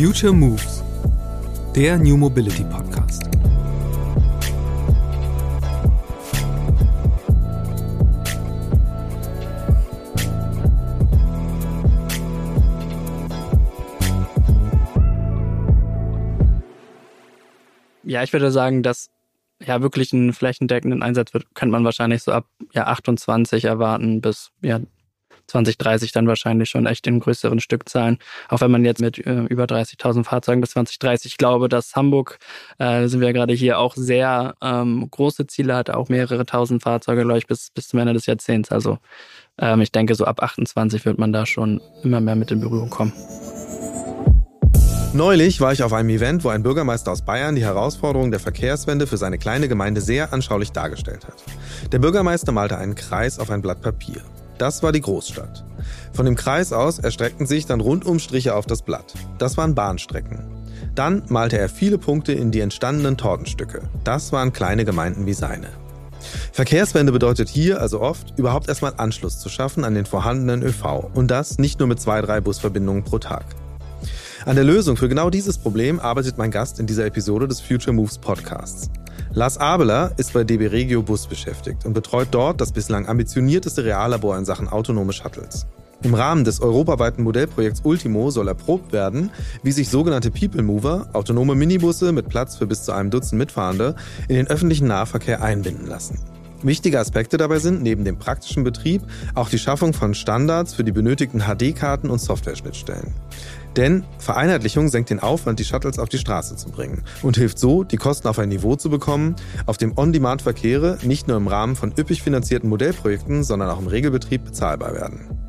Future Moves, der New Mobility Podcast. Ja, ich würde sagen, dass ja wirklich einen flächendeckenden Einsatz wird, könnte man wahrscheinlich so ab ja 28 erwarten bis ja 2030 dann wahrscheinlich schon echt in größeren Stückzahlen. Auch wenn man jetzt mit äh, über 30.000 Fahrzeugen bis 2030, ich glaube, dass Hamburg, äh, sind wir gerade hier, auch sehr ähm, große Ziele hat, auch mehrere tausend Fahrzeuge, glaube ich, bis, bis zum Ende des Jahrzehnts. Also ähm, ich denke, so ab 28 wird man da schon immer mehr mit in Berührung kommen. Neulich war ich auf einem Event, wo ein Bürgermeister aus Bayern die Herausforderung der Verkehrswende für seine kleine Gemeinde sehr anschaulich dargestellt hat. Der Bürgermeister malte einen Kreis auf ein Blatt Papier. Das war die Großstadt. Von dem Kreis aus erstreckten sich dann Rundumstriche auf das Blatt. Das waren Bahnstrecken. Dann malte er viele Punkte in die entstandenen Tortenstücke. Das waren kleine Gemeinden wie seine. Verkehrswende bedeutet hier also oft, überhaupt erstmal Anschluss zu schaffen an den vorhandenen ÖV. Und das nicht nur mit zwei, drei Busverbindungen pro Tag. An der Lösung für genau dieses Problem arbeitet mein Gast in dieser Episode des Future Moves Podcasts. Lars Abeler ist bei DB Regio Bus beschäftigt und betreut dort das bislang ambitionierteste Reallabor in Sachen autonome Shuttles. Im Rahmen des europaweiten Modellprojekts Ultimo soll erprobt werden, wie sich sogenannte People Mover, autonome Minibusse mit Platz für bis zu einem Dutzend Mitfahrende, in den öffentlichen Nahverkehr einbinden lassen. Wichtige Aspekte dabei sind neben dem praktischen Betrieb auch die Schaffung von Standards für die benötigten HD-Karten und Software-Schnittstellen. Denn Vereinheitlichung senkt den Aufwand, die Shuttles auf die Straße zu bringen und hilft so, die Kosten auf ein Niveau zu bekommen, auf dem On-Demand-Verkehre nicht nur im Rahmen von üppig finanzierten Modellprojekten, sondern auch im Regelbetrieb bezahlbar werden.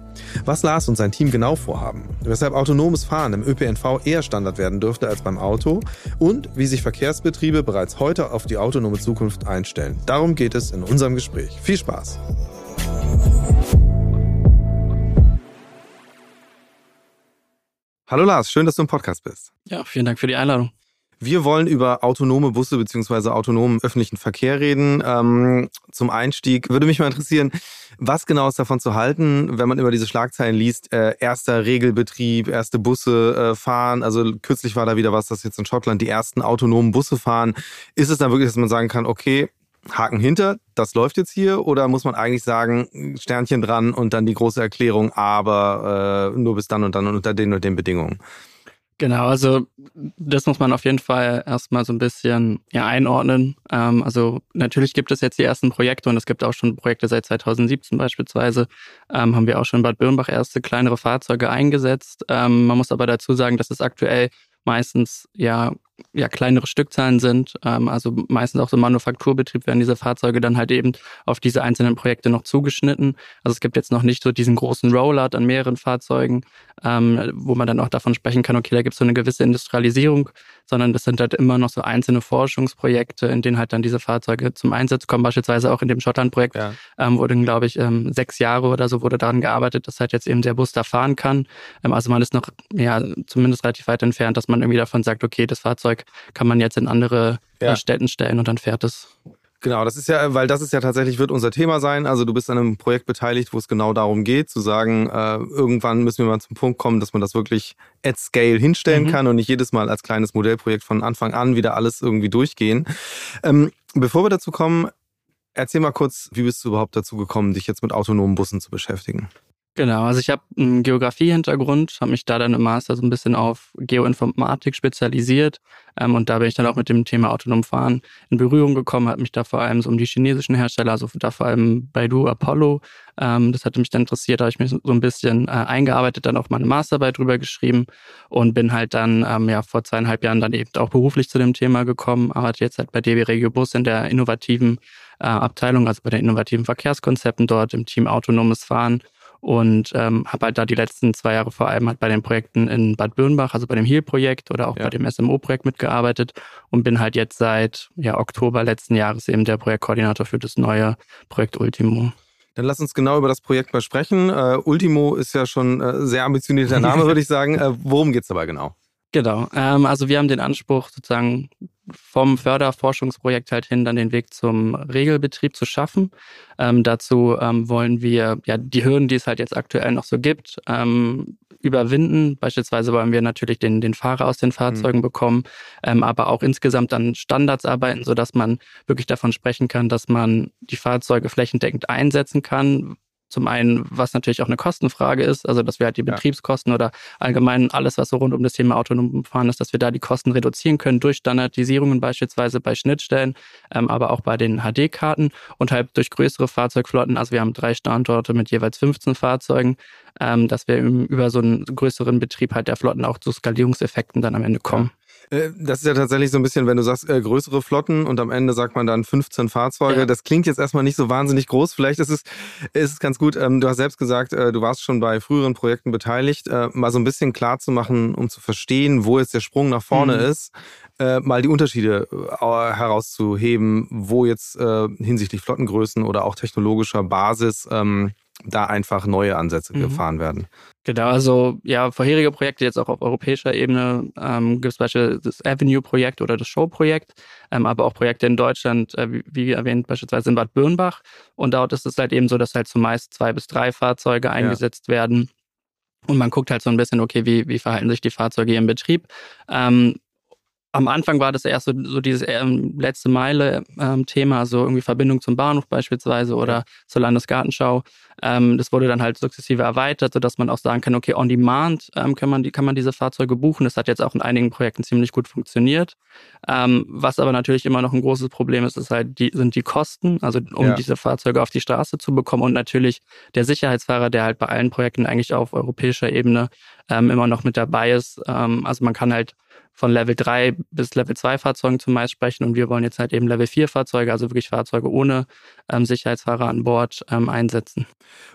Was Lars und sein Team genau vorhaben, weshalb autonomes Fahren im ÖPNV eher Standard werden dürfte als beim Auto und wie sich Verkehrsbetriebe bereits heute auf die autonome Zukunft einstellen. Darum geht es in unserem Gespräch. Viel Spaß! Hallo Lars, schön, dass du im Podcast bist. Ja, vielen Dank für die Einladung. Wir wollen über autonome Busse bzw. autonomen öffentlichen Verkehr reden. Ähm, zum Einstieg würde mich mal interessieren, was genau ist davon zu halten, wenn man über diese Schlagzeilen liest, äh, erster Regelbetrieb, erste Busse äh, fahren. Also kürzlich war da wieder was, dass jetzt in Schottland die ersten autonomen Busse fahren. Ist es dann wirklich, dass man sagen kann, okay, Haken hinter, das läuft jetzt hier? Oder muss man eigentlich sagen, Sternchen dran und dann die große Erklärung, aber äh, nur bis dann und dann und unter den und den Bedingungen? Genau, also das muss man auf jeden Fall erstmal so ein bisschen ja, einordnen. Ähm, also natürlich gibt es jetzt die ersten Projekte und es gibt auch schon Projekte seit 2017 beispielsweise. Ähm, haben wir auch schon in Bad Birnbach erste kleinere Fahrzeuge eingesetzt. Ähm, man muss aber dazu sagen, dass es aktuell meistens ja ja kleinere Stückzahlen sind. Ähm, also meistens auch so Manufakturbetrieb werden diese Fahrzeuge dann halt eben auf diese einzelnen Projekte noch zugeschnitten. Also es gibt jetzt noch nicht so diesen großen Rollout an mehreren Fahrzeugen, ähm, wo man dann auch davon sprechen kann, okay, da gibt es so eine gewisse Industrialisierung, sondern das sind halt immer noch so einzelne Forschungsprojekte, in denen halt dann diese Fahrzeuge zum Einsatz kommen. Beispielsweise auch in dem Schottland-Projekt ja. ähm, wurde, glaube ich, ähm, sechs Jahre oder so wurde daran gearbeitet, dass halt jetzt eben der Bus da fahren kann. Ähm, also man ist noch ja zumindest relativ weit entfernt, dass man irgendwie davon sagt, okay, das Fahrzeug kann man jetzt in andere ja. Städten stellen und dann fährt es. Genau, das ist ja, weil das ist ja tatsächlich, wird unser Thema sein. Also du bist an einem Projekt beteiligt, wo es genau darum geht, zu sagen, äh, irgendwann müssen wir mal zum Punkt kommen, dass man das wirklich at scale hinstellen mhm. kann und nicht jedes Mal als kleines Modellprojekt von Anfang an wieder alles irgendwie durchgehen. Ähm, bevor wir dazu kommen, erzähl mal kurz, wie bist du überhaupt dazu gekommen, dich jetzt mit autonomen Bussen zu beschäftigen? Genau, also ich habe einen Geografie-Hintergrund, habe mich da dann im Master so ein bisschen auf Geoinformatik spezialisiert ähm, und da bin ich dann auch mit dem Thema autonom Fahren in Berührung gekommen, habe mich da vor allem so um die chinesischen Hersteller, also da vor allem Baidu, Apollo, ähm, das hatte mich dann interessiert, habe ich mich so ein bisschen äh, eingearbeitet, dann auch meine Masterarbeit drüber geschrieben und bin halt dann ähm, ja vor zweieinhalb Jahren dann eben auch beruflich zu dem Thema gekommen, arbeite jetzt halt bei DB Regio Bus in der innovativen äh, Abteilung, also bei den innovativen Verkehrskonzepten dort im Team Autonomes Fahren und ähm, habe halt da die letzten zwei Jahre vor allem halt bei den Projekten in Bad Birnbach, also bei dem HEAL-Projekt oder auch ja. bei dem SMO-Projekt mitgearbeitet und bin halt jetzt seit ja, Oktober letzten Jahres eben der Projektkoordinator für das neue Projekt Ultimo. Dann lass uns genau über das Projekt mal sprechen. Uh, Ultimo ist ja schon äh, sehr ambitionierter Name, würde ich sagen. Uh, worum geht's dabei genau? Genau. Ähm, also wir haben den Anspruch, sozusagen vom Förderforschungsprojekt halt hin dann den Weg zum Regelbetrieb zu schaffen. Ähm, dazu ähm, wollen wir ja die Hürden, die es halt jetzt aktuell noch so gibt, ähm, überwinden. Beispielsweise wollen wir natürlich den, den Fahrer aus den Fahrzeugen mhm. bekommen, ähm, aber auch insgesamt an Standards arbeiten, sodass man wirklich davon sprechen kann, dass man die Fahrzeuge flächendeckend einsetzen kann, zum einen, was natürlich auch eine Kostenfrage ist, also dass wir halt die Betriebskosten oder allgemein alles, was so rund um das Thema autonom fahren ist, dass wir da die Kosten reduzieren können durch Standardisierungen beispielsweise bei Schnittstellen, ähm, aber auch bei den HD-Karten und halt durch größere Fahrzeugflotten. Also wir haben drei Standorte mit jeweils 15 Fahrzeugen, ähm, dass wir über so einen größeren Betrieb halt der Flotten auch zu Skalierungseffekten dann am Ende kommen. Ja. Äh, das ist ja tatsächlich so ein bisschen, wenn du sagst, äh, größere Flotten und am Ende sagt man dann 15 Fahrzeuge. Ja. Das klingt jetzt erstmal nicht so wahnsinnig groß. Vielleicht ist es, ist es ganz gut. Ähm, du hast selbst gesagt, äh, du warst schon bei früheren Projekten beteiligt. Äh, mal so ein bisschen klar zu machen, um zu verstehen, wo jetzt der Sprung nach vorne mhm. ist. Äh, mal die Unterschiede äh, herauszuheben, wo jetzt hinsichtlich Flottengrößen oder auch technologischer Basis ähm, da einfach neue Ansätze mhm. gefahren werden. Genau, also ja, vorherige Projekte jetzt auch auf europäischer Ebene ähm, gibt es beispielsweise das Avenue-Projekt oder das Show-Projekt, ähm, aber auch Projekte in Deutschland, äh, wie, wie, erwähnt, beispielsweise in Bad Birnbach. Und dort ist es halt eben so, dass halt zumeist zwei bis drei Fahrzeuge eingesetzt ja. werden. Und man guckt halt so ein bisschen, okay, wie, wie verhalten sich die Fahrzeuge im Betrieb. Ähm, am Anfang war das erst so, so dieses ähm, letzte Meile-Thema, ähm, also irgendwie Verbindung zum Bahnhof beispielsweise oder zur Landesgartenschau. Ähm, das wurde dann halt sukzessive erweitert, sodass man auch sagen kann, okay, on demand ähm, kann, man die, kann man diese Fahrzeuge buchen. Das hat jetzt auch in einigen Projekten ziemlich gut funktioniert. Ähm, was aber natürlich immer noch ein großes Problem ist, ist halt die, sind die Kosten, also um ja. diese Fahrzeuge auf die Straße zu bekommen und natürlich der Sicherheitsfahrer, der halt bei allen Projekten eigentlich auf europäischer Ebene ähm, immer noch mit dabei ist. Also man kann halt von Level 3 bis Level 2 Fahrzeugen zumeist sprechen und wir wollen jetzt halt eben Level 4 Fahrzeuge, also wirklich Fahrzeuge ohne ähm, Sicherheitsfahrer an Bord ähm, einsetzen.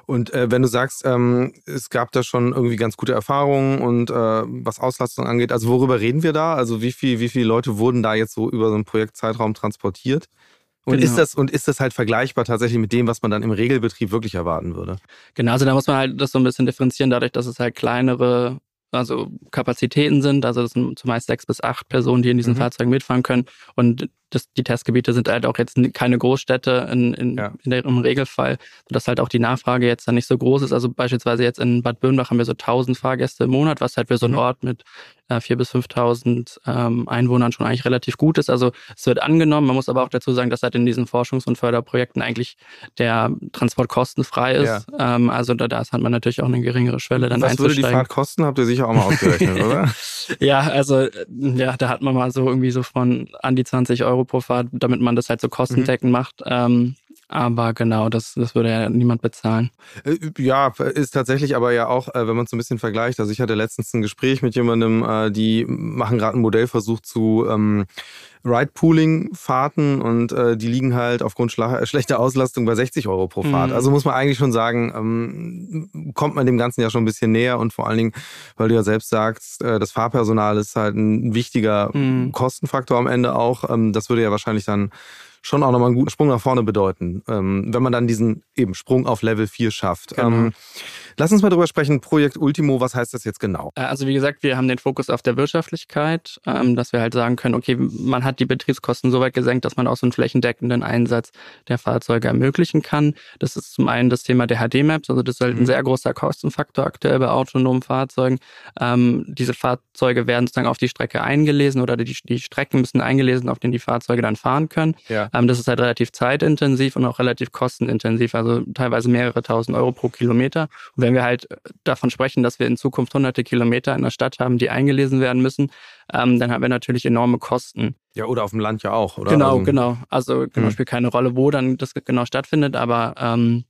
Und äh, wenn du sagst, ähm, es gab da schon irgendwie ganz gute Erfahrungen und äh, was Auslastung angeht, also worüber reden wir da? Also wie viel, wie viele Leute wurden da jetzt so über so einen Projektzeitraum transportiert? Und genau. ist das und ist das halt vergleichbar tatsächlich mit dem, was man dann im Regelbetrieb wirklich erwarten würde? Genau, also da muss man halt das so ein bisschen differenzieren, dadurch, dass es halt kleinere also Kapazitäten sind. Also das sind zumeist sechs bis acht Personen, die in diesen mhm. Fahrzeugen mitfahren können. Und das, die Testgebiete sind halt auch jetzt keine Großstädte in, in, ja. in der, im Regelfall, sodass halt auch die Nachfrage jetzt dann nicht so groß ist. Also beispielsweise jetzt in Bad Birnbach haben wir so 1000 Fahrgäste im Monat, was halt für so einen mhm. Ort mit äh, 4.000 bis 5.000 ähm, Einwohnern schon eigentlich relativ gut ist. Also es wird angenommen. Man muss aber auch dazu sagen, dass halt in diesen Forschungs- und Förderprojekten eigentlich der Transport kostenfrei ist. Ja. Ähm, also da, da hat man natürlich auch eine geringere Schwelle dann Was würde die Fahrt kosten? Habt ihr sicher auch mal ausgerechnet, oder? ja, also ja, da hat man mal so irgendwie so von an die 20 Euro pro Fahrt, damit man das halt so kostendeckend mhm. macht. Ähm, aber genau, das, das würde ja niemand bezahlen. Äh, ja, ist tatsächlich aber ja auch, äh, wenn man es ein bisschen vergleicht. Also ich hatte letztens ein Gespräch mit jemandem, äh, die machen gerade einen Modellversuch zu ähm, Ride-Pooling-Fahrten und äh, die liegen halt aufgrund schlechter Auslastung bei 60 Euro pro Fahrt. Mhm. Also muss man eigentlich schon sagen, ähm, kommt man dem Ganzen ja schon ein bisschen näher und vor allen Dingen, weil du ja selbst sagst, äh, das Fahrpersonal ist halt ein wichtiger mhm. Kostenfaktor am Ende auch. Ähm, das würde ja wahrscheinlich dann schon auch nochmal einen guten Sprung nach vorne bedeuten, ähm, wenn man dann diesen eben Sprung auf Level 4 schafft. Genau. Lass uns mal drüber sprechen, Projekt Ultimo, was heißt das jetzt genau? Äh, also wie gesagt, wir haben den Fokus auf der Wirtschaftlichkeit, ähm, dass wir halt sagen können, okay, man hat die Betriebskosten so weit gesenkt, dass man auch so einen flächendeckenden Einsatz der Fahrzeuge ermöglichen kann. Das ist zum einen das Thema der HD-Maps, also das ist halt ein mhm. sehr großer Kostenfaktor aktuell bei autonomen Fahrzeugen. Ähm, diese Fahrzeuge werden sozusagen auf die Strecke eingelesen oder die, die Strecken müssen eingelesen, auf denen die Fahrzeuge dann fahren können. Ja. Ähm, das ist halt relativ zeitintensiv und auch relativ kostenintensiv, also teilweise mehrere tausend Euro pro Kilometer. Und wenn wir halt davon sprechen, dass wir in Zukunft hunderte Kilometer in der Stadt haben, die eingelesen werden müssen, ähm, dann haben wir natürlich enorme Kosten. Ja, oder auf dem Land ja auch, oder? Genau, also, genau. Also genau, hm. spielt keine Rolle, wo dann das genau stattfindet, aber ähm,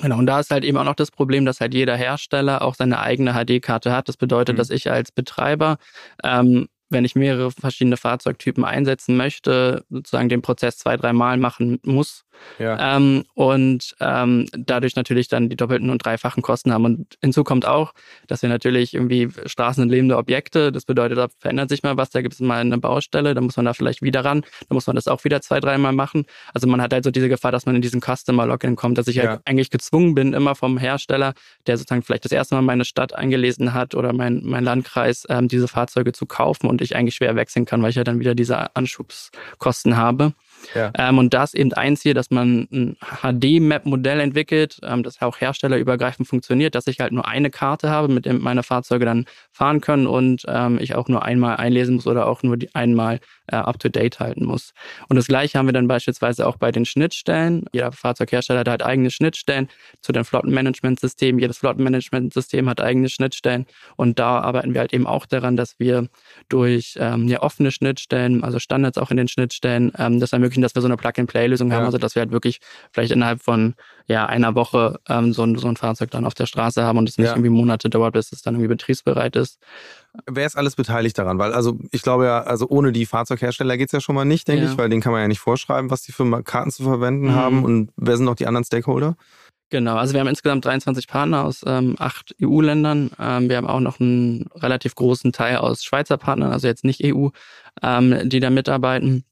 Genau, und da ist halt eben auch noch das Problem, dass halt jeder Hersteller auch seine eigene HD-Karte hat. Das bedeutet, mhm. dass ich als Betreiber ähm, wenn ich mehrere verschiedene Fahrzeugtypen einsetzen möchte, sozusagen den Prozess zwei, dreimal machen muss, ja. Ähm, und ähm, dadurch natürlich dann die doppelten und dreifachen Kosten haben. Und hinzu kommt auch, dass wir natürlich irgendwie Straßen sind lebende Objekte. Das bedeutet, da verändert sich mal was, da gibt es mal eine Baustelle, da muss man da vielleicht wieder ran, da muss man das auch wieder zwei, dreimal machen. Also man hat halt so diese Gefahr, dass man in diesen Customer-Login kommt, dass ich halt ja. halt eigentlich gezwungen bin, immer vom Hersteller, der sozusagen vielleicht das erste Mal meine Stadt eingelesen hat oder mein, mein Landkreis, ähm, diese Fahrzeuge zu kaufen. Und und ich eigentlich schwer wechseln kann, weil ich ja dann wieder diese Anschubskosten habe. Ja. Ähm, und das eben ein Ziel, dass man ein HD-Map-Modell entwickelt, ähm, das auch herstellerübergreifend funktioniert, dass ich halt nur eine Karte habe, mit der meine Fahrzeuge dann fahren können und ähm, ich auch nur einmal einlesen muss oder auch nur die einmal äh, up-to-date halten muss. Und das gleiche haben wir dann beispielsweise auch bei den Schnittstellen. Jeder Fahrzeughersteller hat eigene Schnittstellen zu den Flottenmanagementsystemen. Jedes Flottenmanagementsystem hat eigene Schnittstellen. Und da arbeiten wir halt eben auch daran, dass wir durch ähm, ja, offene Schnittstellen, also Standards auch in den Schnittstellen, ähm, das ermöglichen, dass wir so eine Plug-and-Play-Lösung ja. haben, also dass wir halt wirklich vielleicht innerhalb von ja, einer Woche ähm, so, ein, so ein Fahrzeug dann auf der Straße haben und es nicht ja. irgendwie Monate dauert, bis es dann irgendwie betriebsbereit ist. Wer ist alles beteiligt daran? Weil, also ich glaube ja, also ohne die Fahrzeughersteller geht es ja schon mal nicht, denke ja. ich, weil denen kann man ja nicht vorschreiben, was die für Karten zu verwenden mhm. haben. Und wer sind noch die anderen Stakeholder? Genau, also wir haben insgesamt 23 Partner aus ähm, acht EU-Ländern. Ähm, wir haben auch noch einen relativ großen Teil aus Schweizer Partnern, also jetzt nicht EU, ähm, die da mitarbeiten.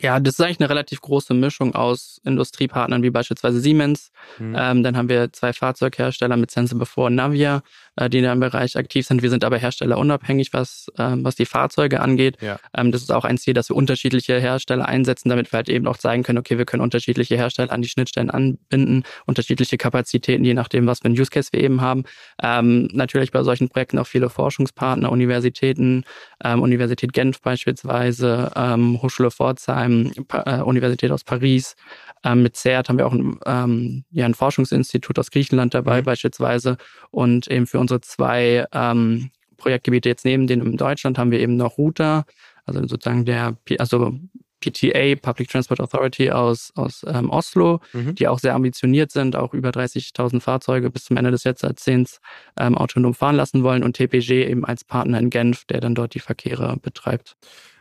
Ja, das ist eigentlich eine relativ große Mischung aus Industriepartnern wie beispielsweise Siemens. Mhm. Ähm, dann haben wir zwei Fahrzeughersteller mit Sense Before und Navia, äh, die in dem Bereich aktiv sind. Wir sind aber herstellerunabhängig, was, ähm, was die Fahrzeuge angeht. Ja. Ähm, das ist auch ein Ziel, dass wir unterschiedliche Hersteller einsetzen, damit wir halt eben auch zeigen können, okay, wir können unterschiedliche Hersteller an die Schnittstellen anbinden, unterschiedliche Kapazitäten, je nachdem, was für ein Use Case wir eben haben. Ähm, natürlich bei solchen Projekten auch viele Forschungspartner, Universitäten, ähm, Universität Genf beispielsweise, ähm, Hochschule Pforzheim, pa äh, Universität aus Paris. Ähm, mit CERT haben wir auch ein, ähm, ja, ein Forschungsinstitut aus Griechenland dabei mhm. beispielsweise und eben für unsere zwei ähm, Projektgebiete jetzt neben denen in Deutschland haben wir eben noch Router, also sozusagen der, also PTA, Public Transport Authority aus, aus ähm, Oslo, mhm. die auch sehr ambitioniert sind, auch über 30.000 Fahrzeuge bis zum Ende des Jahrzehnts ähm, autonom fahren lassen wollen und TPG eben als Partner in Genf, der dann dort die Verkehre betreibt.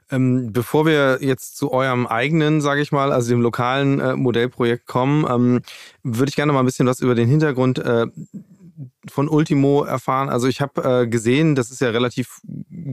Ähm, bevor wir jetzt zu eurem eigenen, sage ich mal, also dem lokalen äh, Modellprojekt kommen, ähm, würde ich gerne mal ein bisschen was über den Hintergrund äh, von Ultimo erfahren. Also ich habe äh, gesehen, das ist ja relativ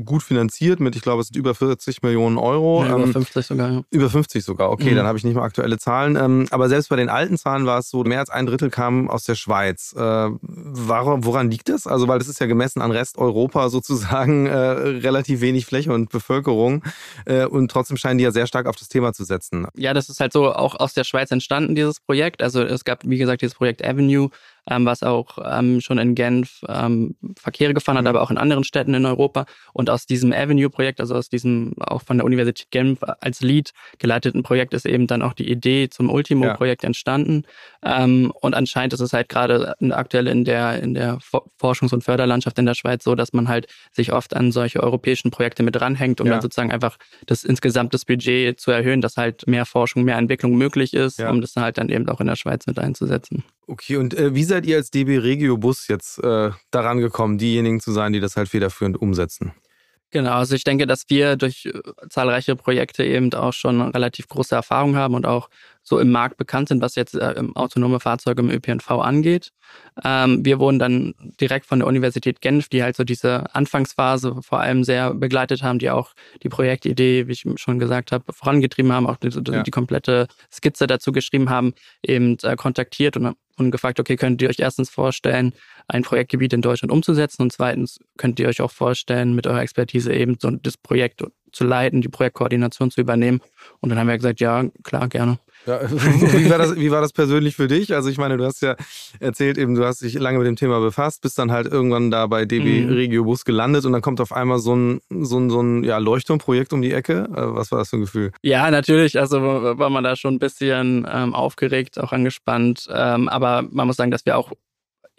gut finanziert mit, ich glaube, es sind über 40 Millionen Euro. Ja, über ähm, 50 sogar. Ja. Über 50 sogar, okay, mhm. dann habe ich nicht mehr aktuelle Zahlen. Ähm, aber selbst bei den alten Zahlen war es so, mehr als ein Drittel kam aus der Schweiz. Äh, warum, woran liegt das? Also weil das ist ja gemessen an Resteuropa sozusagen äh, relativ wenig Fläche und Bevölkerung äh, und trotzdem scheinen die ja sehr stark auf das Thema zu setzen. Ja, das ist halt so auch aus der Schweiz entstanden, dieses Projekt. Also es gab, wie gesagt, dieses Projekt Avenue, ähm, was auch ähm, schon in Genf ähm, Verkehre gefahren hat, mhm. aber auch in anderen Städten in Europa. Und aus diesem Avenue-Projekt, also aus diesem auch von der Universität Genf als Lead geleiteten Projekt, ist eben dann auch die Idee zum Ultimo-Projekt ja. entstanden. Ähm, und anscheinend ist es halt gerade aktuell in der, in der Forschungs- und Förderlandschaft in der Schweiz so, dass man halt sich oft an solche europäischen Projekte mit dranhängt, um ja. dann sozusagen einfach das insgesamt das Budget zu erhöhen, dass halt mehr Forschung, mehr Entwicklung möglich ist, ja. um das halt dann eben auch in der Schweiz mit einzusetzen. Okay, und äh, wie seid ihr als DB Regio Bus jetzt äh, daran gekommen, diejenigen zu sein, die das halt federführend umsetzen? Genau, also ich denke, dass wir durch äh, zahlreiche Projekte eben auch schon relativ große Erfahrung haben und auch so im Markt bekannt sind, was jetzt äh, autonome Fahrzeuge im ÖPNV angeht. Ähm, wir wurden dann direkt von der Universität Genf, die halt so diese Anfangsphase vor allem sehr begleitet haben, die auch die Projektidee, wie ich schon gesagt habe, vorangetrieben haben, auch die, ja. die komplette Skizze dazu geschrieben haben, eben äh, kontaktiert und, und gefragt, okay, könnt ihr euch erstens vorstellen, ein Projektgebiet in Deutschland umzusetzen und zweitens könnt ihr euch auch vorstellen, mit eurer Expertise eben so das Projekt zu leiten, die Projektkoordination zu übernehmen. Und dann haben wir gesagt, ja, klar, gerne. Ja, wie, war das, wie war das persönlich für dich? Also ich meine, du hast ja erzählt eben, du hast dich lange mit dem Thema befasst, bist dann halt irgendwann da bei DB mhm. Regio Bus gelandet und dann kommt auf einmal so ein, so ein, so ein ja, Leuchtturmprojekt um die Ecke. Äh, was war das für ein Gefühl? Ja, natürlich. Also war man da schon ein bisschen ähm, aufgeregt, auch angespannt. Ähm, aber man muss sagen, dass wir auch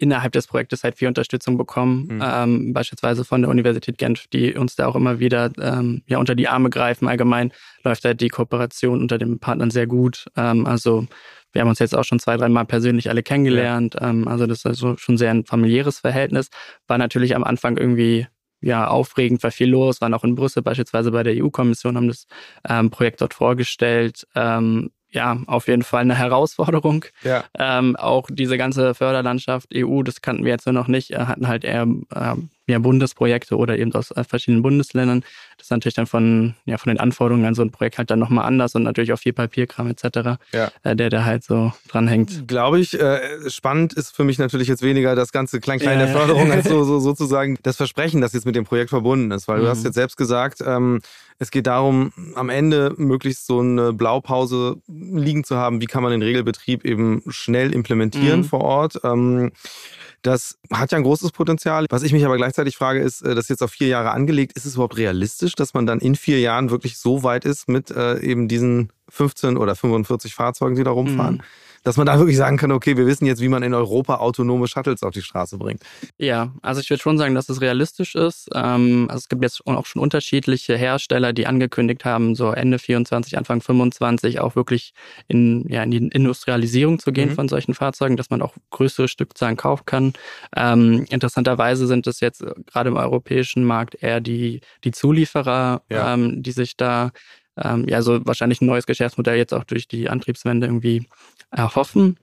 innerhalb des Projektes halt viel Unterstützung bekommen, mhm. ähm, beispielsweise von der Universität Genf, die uns da auch immer wieder ähm, ja unter die Arme greifen. Allgemein läuft halt die Kooperation unter den Partnern sehr gut. Ähm, also wir haben uns jetzt auch schon zwei, dreimal persönlich alle kennengelernt. Ja. Ähm, also das ist also schon sehr ein familiäres Verhältnis. War natürlich am Anfang irgendwie ja aufregend, war viel los, waren auch in Brüssel beispielsweise bei der EU-Kommission, haben das ähm, Projekt dort vorgestellt. Ähm, ja, auf jeden Fall eine Herausforderung. Ja. Ähm, auch diese ganze Förderlandschaft EU, das kannten wir jetzt nur noch nicht, äh, hatten halt eher äh, ja, Bundesprojekte oder eben aus verschiedenen Bundesländern. Das ist natürlich dann von, ja, von den Anforderungen an so ein Projekt halt dann nochmal anders und natürlich auch viel Papierkram etc., ja. äh, der da halt so dranhängt. Glaube ich. Äh, spannend ist für mich natürlich jetzt weniger das ganze Klein-Klein ja, der Förderung als so, so, sozusagen das Versprechen, das jetzt mit dem Projekt verbunden ist. Weil mhm. du hast jetzt selbst gesagt, ähm, es geht darum, am Ende möglichst so eine Blaupause liegen zu haben, wie kann man den Regelbetrieb eben schnell implementieren mhm. vor Ort. Ähm, das hat ja ein großes Potenzial. Was ich mich aber gleichzeitig frage, ist, äh, das ist jetzt auf vier Jahre angelegt, ist es überhaupt realistisch, dass man dann in vier Jahren wirklich so weit ist mit äh, eben diesen 15 oder 45 Fahrzeugen, die da rumfahren? Mhm dass man da wirklich sagen kann, okay, wir wissen jetzt, wie man in Europa autonome Shuttles auf die Straße bringt. Ja, also ich würde schon sagen, dass es realistisch ist. Ähm, also es gibt jetzt auch schon unterschiedliche Hersteller, die angekündigt haben, so Ende 24, Anfang 25 auch wirklich in, ja, in die Industrialisierung zu gehen mhm. von solchen Fahrzeugen, dass man auch größere Stückzahlen kaufen kann. Ähm, interessanterweise sind es jetzt gerade im europäischen Markt eher die, die Zulieferer, ja. ähm, die sich da ähm, ja so wahrscheinlich ein neues Geschäftsmodell jetzt auch durch die Antriebswende irgendwie erhoffen.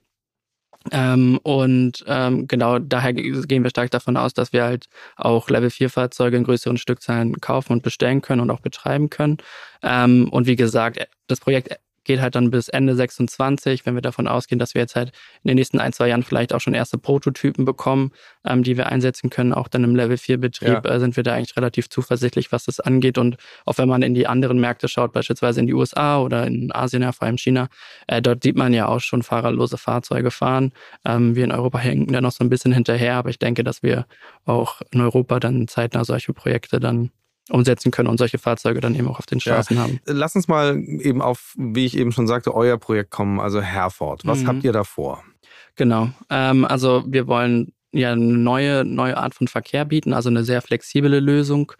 Ähm, und ähm, genau daher gehen wir stark davon aus, dass wir halt auch Level 4 Fahrzeuge in größeren Stückzahlen kaufen und bestellen können und auch betreiben können. Ähm, und wie gesagt, das Projekt geht halt dann bis Ende 26, wenn wir davon ausgehen, dass wir jetzt halt in den nächsten ein, zwei Jahren vielleicht auch schon erste Prototypen bekommen, ähm, die wir einsetzen können. Auch dann im Level 4 Betrieb ja. äh, sind wir da eigentlich relativ zuversichtlich, was das angeht. Und auch wenn man in die anderen Märkte schaut, beispielsweise in die USA oder in Asien, ja, vor allem China, äh, dort sieht man ja auch schon fahrerlose Fahrzeuge fahren. Ähm, wir in Europa hängen da noch so ein bisschen hinterher, aber ich denke, dass wir auch in Europa dann zeitnah solche Projekte dann umsetzen können und solche Fahrzeuge dann eben auch auf den Straßen ja. haben. Lass uns mal eben auf, wie ich eben schon sagte, euer Projekt kommen, also Herford. Was mhm. habt ihr da vor? Genau. Ähm, also wir wollen ja eine neue, neue Art von Verkehr bieten, also eine sehr flexible Lösung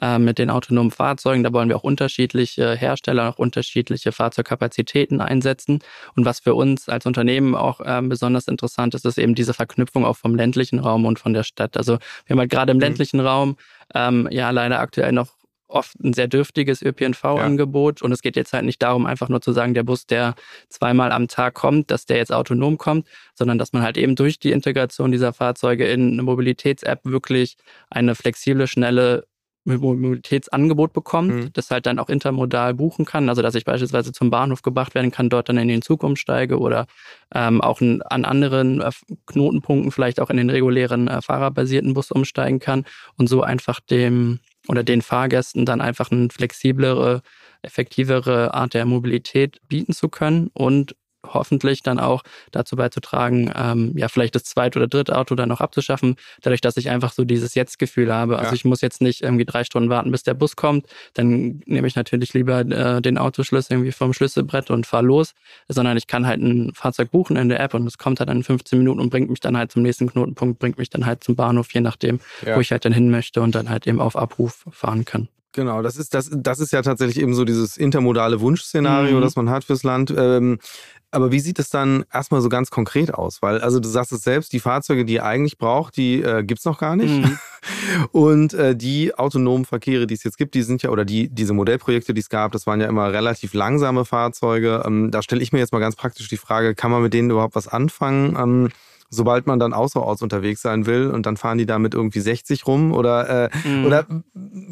äh, mit den autonomen Fahrzeugen. Da wollen wir auch unterschiedliche Hersteller, auch unterschiedliche Fahrzeugkapazitäten einsetzen. Und was für uns als Unternehmen auch äh, besonders interessant ist, ist eben diese Verknüpfung auch vom ländlichen Raum und von der Stadt. Also wir haben halt gerade im mhm. ländlichen Raum ähm, ja leider aktuell noch oft ein sehr dürftiges ÖPNV-Angebot. Ja. Und es geht jetzt halt nicht darum, einfach nur zu sagen, der Bus, der zweimal am Tag kommt, dass der jetzt autonom kommt, sondern dass man halt eben durch die Integration dieser Fahrzeuge in eine Mobilitäts-App wirklich eine flexible, schnelle Mobilitätsangebot bekommt, mhm. das halt dann auch intermodal buchen kann. Also dass ich beispielsweise zum Bahnhof gebracht werden kann, dort dann in den Zug umsteige oder ähm, auch an anderen äh, Knotenpunkten vielleicht auch in den regulären äh, fahrerbasierten Bus umsteigen kann und so einfach dem oder den Fahrgästen dann einfach eine flexiblere, effektivere Art der Mobilität bieten zu können und hoffentlich dann auch dazu beizutragen, ähm, ja, vielleicht das zweite oder dritte Auto dann noch abzuschaffen, dadurch, dass ich einfach so dieses Jetzt-Gefühl habe. Also ja. ich muss jetzt nicht irgendwie drei Stunden warten, bis der Bus kommt. Dann nehme ich natürlich lieber äh, den Autoschlüssel irgendwie vom Schlüsselbrett und fahre los, sondern ich kann halt ein Fahrzeug buchen in der App und es kommt halt dann in 15 Minuten und bringt mich dann halt zum nächsten Knotenpunkt, bringt mich dann halt zum Bahnhof, je nachdem, ja. wo ich halt dann hin möchte und dann halt eben auf Abruf fahren kann. Genau, das ist, das, das ist ja tatsächlich eben so dieses intermodale Wunschszenario, mhm. das man hat fürs Land. Ähm, aber wie sieht es dann erstmal so ganz konkret aus? Weil, also du sagst es selbst, die Fahrzeuge, die ihr eigentlich braucht, die äh, gibt es noch gar nicht. Mhm. Und äh, die autonomen Verkehre, die es jetzt gibt, die sind ja, oder die, diese Modellprojekte, die es gab, das waren ja immer relativ langsame Fahrzeuge. Ähm, da stelle ich mir jetzt mal ganz praktisch die Frage, kann man mit denen überhaupt was anfangen? Ähm, sobald man dann außerorts unterwegs sein will und dann fahren die damit irgendwie 60 rum oder äh, mhm. oder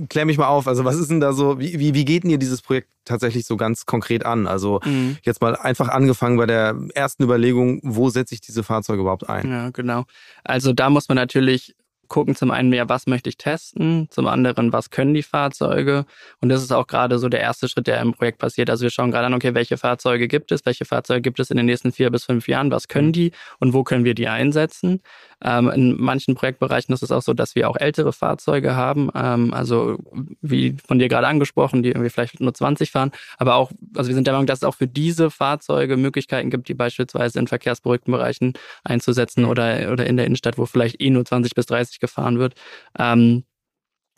klär mich mal auf, also was ist denn da so, wie, wie, wie geht denn ihr dieses Projekt tatsächlich so ganz konkret an? Also mhm. jetzt mal einfach angefangen bei der ersten Überlegung, wo setze ich diese Fahrzeuge überhaupt ein? Ja, genau. Also da muss man natürlich gucken zum einen mehr, was möchte ich testen, zum anderen, was können die Fahrzeuge. Und das ist auch gerade so der erste Schritt, der im Projekt passiert. Also wir schauen gerade an, okay, welche Fahrzeuge gibt es, welche Fahrzeuge gibt es in den nächsten vier bis fünf Jahren, was können mhm. die und wo können wir die einsetzen. Ähm, in manchen Projektbereichen ist es auch so, dass wir auch ältere Fahrzeuge haben, ähm, also wie von dir gerade angesprochen, die irgendwie vielleicht nur 20 fahren, aber auch, also wir sind der Meinung, dass es auch für diese Fahrzeuge Möglichkeiten gibt, die beispielsweise in verkehrsberuhigten Bereichen einzusetzen mhm. oder, oder in der Innenstadt, wo vielleicht eh nur 20 bis 30 gefahren wird. Ähm,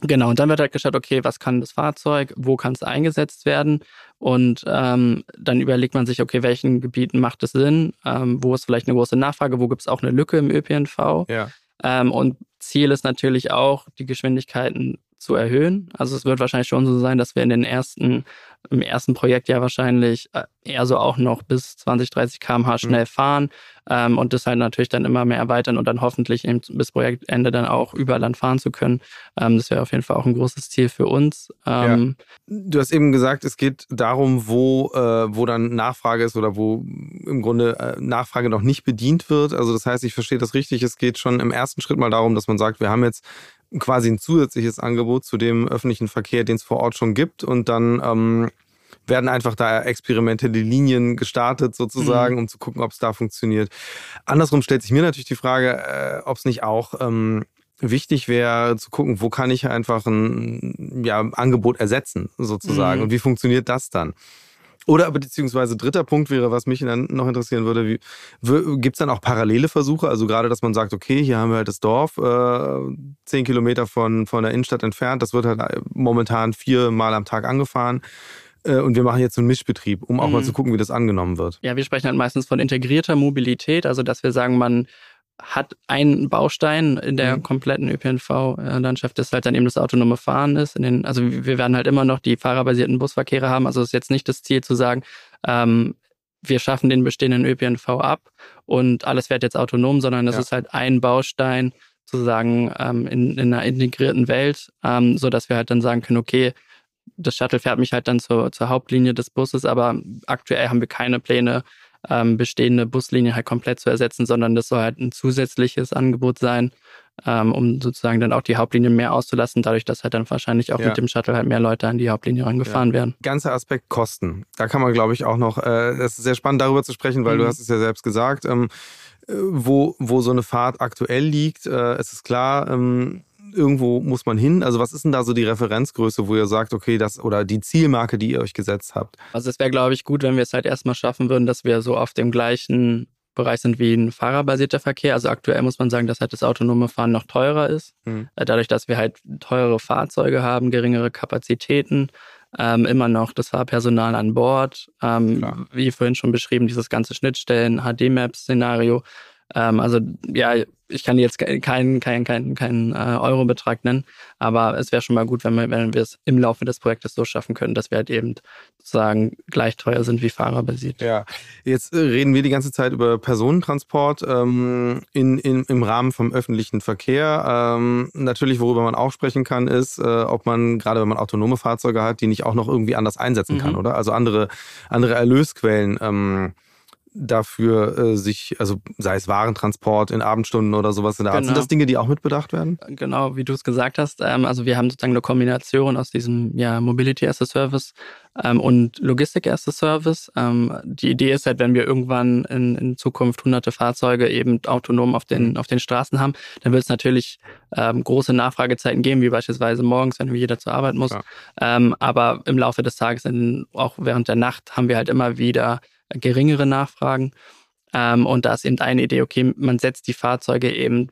Genau, und dann wird halt geschaut, okay, was kann das Fahrzeug, wo kann es eingesetzt werden? Und ähm, dann überlegt man sich, okay, welchen Gebieten macht es Sinn, ähm, wo ist vielleicht eine große Nachfrage, wo gibt es auch eine Lücke im ÖPNV. Ja. Ähm, und Ziel ist natürlich auch, die Geschwindigkeiten zu erhöhen. Also es wird wahrscheinlich schon so sein, dass wir in den ersten, im ersten Projekt ja wahrscheinlich äh, eher so auch noch bis 20, 30 km/h mhm. schnell mhm. fahren ähm, und das halt natürlich dann immer mehr erweitern und dann hoffentlich eben bis Projektende dann auch über Land fahren zu können. Ähm, das wäre auf jeden Fall auch ein großes Ziel für uns. Ähm, ja. Du hast eben gesagt, es geht darum, wo, äh, wo dann Nachfrage ist oder wo im Grunde äh, Nachfrage noch nicht bedient wird. Also das heißt, ich verstehe das richtig, es geht schon im ersten Schritt mal darum, dass man sagt, wir haben jetzt quasi ein zusätzliches Angebot zu dem öffentlichen Verkehr, den es vor Ort schon gibt. Und dann ähm, werden einfach da experimentelle Linien gestartet sozusagen, mhm. um zu gucken, ob es da funktioniert. Andersrum stellt sich mir natürlich die Frage, äh, ob es nicht auch ähm, wichtig wäre zu gucken, wo kann ich einfach ein ja, Angebot ersetzen sozusagen mhm. und wie funktioniert das dann? Oder beziehungsweise dritter Punkt wäre, was mich dann noch interessieren würde, gibt es dann auch parallele Versuche? Also gerade, dass man sagt, okay, hier haben wir halt das Dorf, äh, zehn Kilometer von, von der Innenstadt entfernt, das wird halt äh, momentan viermal am Tag angefahren äh, und wir machen jetzt so einen Mischbetrieb, um auch mhm. mal zu gucken, wie das angenommen wird. Ja, wir sprechen halt meistens von integrierter Mobilität, also dass wir sagen, man hat einen Baustein in der mhm. kompletten ÖPNV-Landschaft, das halt dann eben das autonome Fahren ist. Den, also wir werden halt immer noch die fahrerbasierten Busverkehre haben. Also es ist jetzt nicht das Ziel zu sagen, ähm, wir schaffen den bestehenden ÖPNV ab und alles wird jetzt autonom, sondern das ja. ist halt ein Baustein sozusagen ähm, in, in einer integrierten Welt, ähm, so dass wir halt dann sagen können, okay, das Shuttle fährt mich halt dann zur, zur Hauptlinie des Busses, aber aktuell haben wir keine Pläne, ähm, bestehende Buslinie halt komplett zu ersetzen, sondern das soll halt ein zusätzliches Angebot sein, ähm, um sozusagen dann auch die Hauptlinie mehr auszulassen, dadurch, dass halt dann wahrscheinlich auch ja. mit dem Shuttle halt mehr Leute an die Hauptlinie rangefahren ja. werden. Ganzer Aspekt Kosten. Da kann man, glaube ich, auch noch, äh, das ist sehr spannend darüber zu sprechen, weil mhm. du hast es ja selbst gesagt, ähm, äh, wo, wo so eine Fahrt aktuell liegt. Äh, es ist klar, ähm, irgendwo muss man hin. Also was ist denn da so die Referenzgröße, wo ihr sagt, okay, das oder die Zielmarke, die ihr euch gesetzt habt? Also es wäre, glaube ich, gut, wenn wir es halt erstmal schaffen würden, dass wir so auf dem gleichen Bereich sind wie ein fahrerbasierter Verkehr. Also aktuell muss man sagen, dass halt das autonome Fahren noch teurer ist. Mhm. Dadurch, dass wir halt teurere Fahrzeuge haben, geringere Kapazitäten, ähm, immer noch das Fahrpersonal an Bord, ähm, wie vorhin schon beschrieben, dieses ganze Schnittstellen, HD-Maps-Szenario. Ähm, also ja, ich kann jetzt keinen kein, kein, kein, äh, Eurobetrag nennen, aber es wäre schon mal gut, wenn wir, wenn wir es im Laufe des Projektes so schaffen können, dass wir halt eben sozusagen gleich teuer sind wie fahrerbasiert. Ja, jetzt äh, reden wir die ganze Zeit über Personentransport ähm, in, in, im Rahmen vom öffentlichen Verkehr. Ähm, natürlich, worüber man auch sprechen kann, ist, äh, ob man, gerade wenn man autonome Fahrzeuge hat, die nicht auch noch irgendwie anders einsetzen mhm. kann, oder? Also andere, andere Erlösquellen. Ähm, dafür äh, sich, also sei es Warentransport in Abendstunden oder sowas in der Art. Genau. Sind das Dinge, die auch mitbedacht werden? Genau, wie du es gesagt hast. Ähm, also wir haben sozusagen eine Kombination aus diesem ja, Mobility as a Service ähm, und Logistik as a Service. Ähm, die Idee ist halt, wenn wir irgendwann in, in Zukunft hunderte Fahrzeuge eben autonom auf den, mhm. auf den Straßen haben, dann wird es natürlich ähm, große Nachfragezeiten geben, wie beispielsweise morgens, wenn jeder zur Arbeit muss. Ähm, aber im Laufe des Tages, in, auch während der Nacht, haben wir halt immer wieder geringere Nachfragen. Ähm, und da ist eben eine Idee, okay, man setzt die Fahrzeuge eben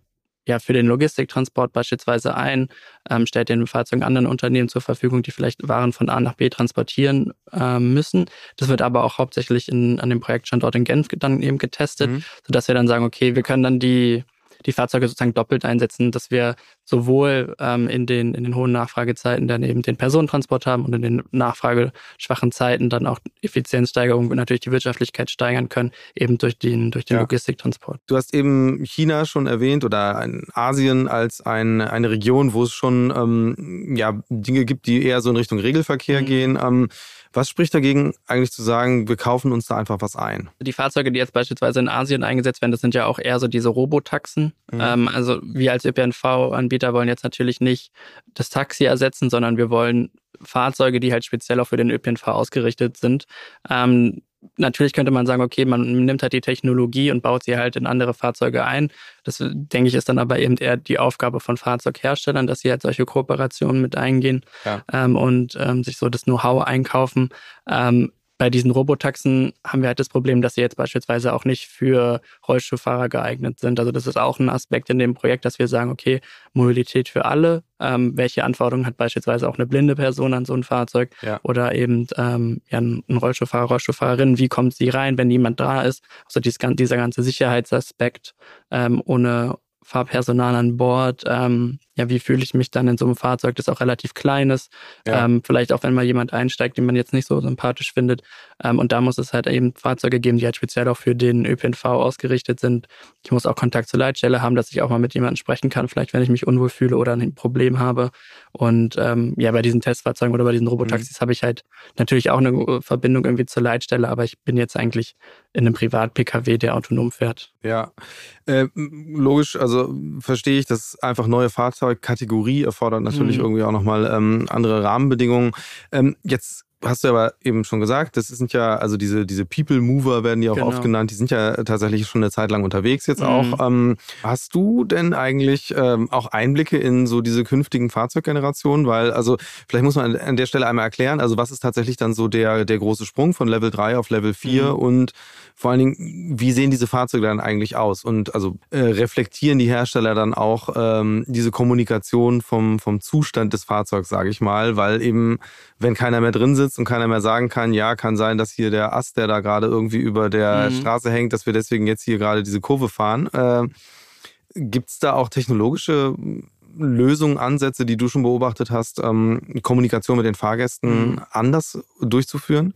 ja für den Logistiktransport beispielsweise ein, ähm, stellt den Fahrzeugen anderen Unternehmen zur Verfügung, die vielleicht Waren von A nach B transportieren ähm, müssen. Das wird aber auch hauptsächlich in, an dem Projektstandort in Genf dann eben getestet, mhm. sodass wir dann sagen, okay, wir können dann die die Fahrzeuge sozusagen doppelt einsetzen, dass wir sowohl ähm, in, den, in den hohen Nachfragezeiten dann eben den Personentransport haben und in den nachfrageschwachen Zeiten dann auch Effizienzsteigerung und natürlich die Wirtschaftlichkeit steigern können, eben durch den, durch den ja. Logistiktransport. Du hast eben China schon erwähnt oder Asien als ein, eine Region, wo es schon ähm, ja, Dinge gibt, die eher so in Richtung Regelverkehr mhm. gehen. Ähm, was spricht dagegen, eigentlich zu sagen, wir kaufen uns da einfach was ein? Die Fahrzeuge, die jetzt beispielsweise in Asien eingesetzt werden, das sind ja auch eher so diese Robotaxen. Mhm. Ähm, also wir als ÖPNV-Anbieter wollen jetzt natürlich nicht das Taxi ersetzen, sondern wir wollen Fahrzeuge, die halt speziell auch für den ÖPNV ausgerichtet sind. Ähm, natürlich könnte man sagen, okay, man nimmt halt die Technologie und baut sie halt in andere Fahrzeuge ein. Das, denke ich, ist dann aber eben eher die Aufgabe von Fahrzeugherstellern, dass sie halt solche Kooperationen mit eingehen ja. ähm, und ähm, sich so das Know-how einkaufen. Ähm, bei diesen Robotaxen haben wir halt das Problem, dass sie jetzt beispielsweise auch nicht für Rollstuhlfahrer geeignet sind. Also das ist auch ein Aspekt in dem Projekt, dass wir sagen, okay, Mobilität für alle. Ähm, welche Anforderungen hat beispielsweise auch eine blinde Person an so ein Fahrzeug ja. oder eben ähm, ja, ein Rollstuhlfahrer, Rollstuhlfahrerin, wie kommt sie rein, wenn niemand da ist? Also dieses, dieser ganze Sicherheitsaspekt ähm, ohne Fahrpersonal an Bord, ähm, ja, wie fühle ich mich dann in so einem Fahrzeug, das auch relativ klein ist. Ja. Ähm, vielleicht auch, wenn mal jemand einsteigt, den man jetzt nicht so sympathisch findet. Ähm, und da muss es halt eben Fahrzeuge geben, die halt speziell auch für den ÖPNV ausgerichtet sind. Ich muss auch Kontakt zur Leitstelle haben, dass ich auch mal mit jemandem sprechen kann, vielleicht wenn ich mich unwohl fühle oder ein Problem habe. Und ähm, ja, bei diesen Testfahrzeugen oder bei diesen Robotaxis mhm. habe ich halt natürlich auch eine Verbindung irgendwie zur Leitstelle, aber ich bin jetzt eigentlich in einem Privat-Pkw, der autonom fährt. Ja, äh, logisch, also verstehe ich, dass einfach neue Fahrzeugkategorie erfordert natürlich mhm. irgendwie auch nochmal ähm, andere Rahmenbedingungen. Ähm, jetzt hast du aber eben schon gesagt, das sind ja, also diese, diese People Mover werden die auch genau. oft genannt, die sind ja tatsächlich schon eine Zeit lang unterwegs jetzt mhm. auch. Ähm, hast du denn eigentlich ähm, auch Einblicke in so diese künftigen Fahrzeuggenerationen? Weil, also vielleicht muss man an der Stelle einmal erklären, also was ist tatsächlich dann so der, der große Sprung von Level 3 auf Level 4 mhm. und vor allen Dingen, wie sehen diese Fahrzeuge dann eigentlich aus? Und also äh, reflektieren die Hersteller dann auch ähm, diese Kommunikation vom, vom Zustand des Fahrzeugs, sage ich mal, weil eben, wenn keiner mehr drin sitzt und keiner mehr sagen kann, ja, kann sein, dass hier der Ast, der da gerade irgendwie über der mhm. Straße hängt, dass wir deswegen jetzt hier gerade diese Kurve fahren. Äh, Gibt es da auch technologische Lösungen, Ansätze, die du schon beobachtet hast, ähm, Kommunikation mit den Fahrgästen mhm. anders durchzuführen?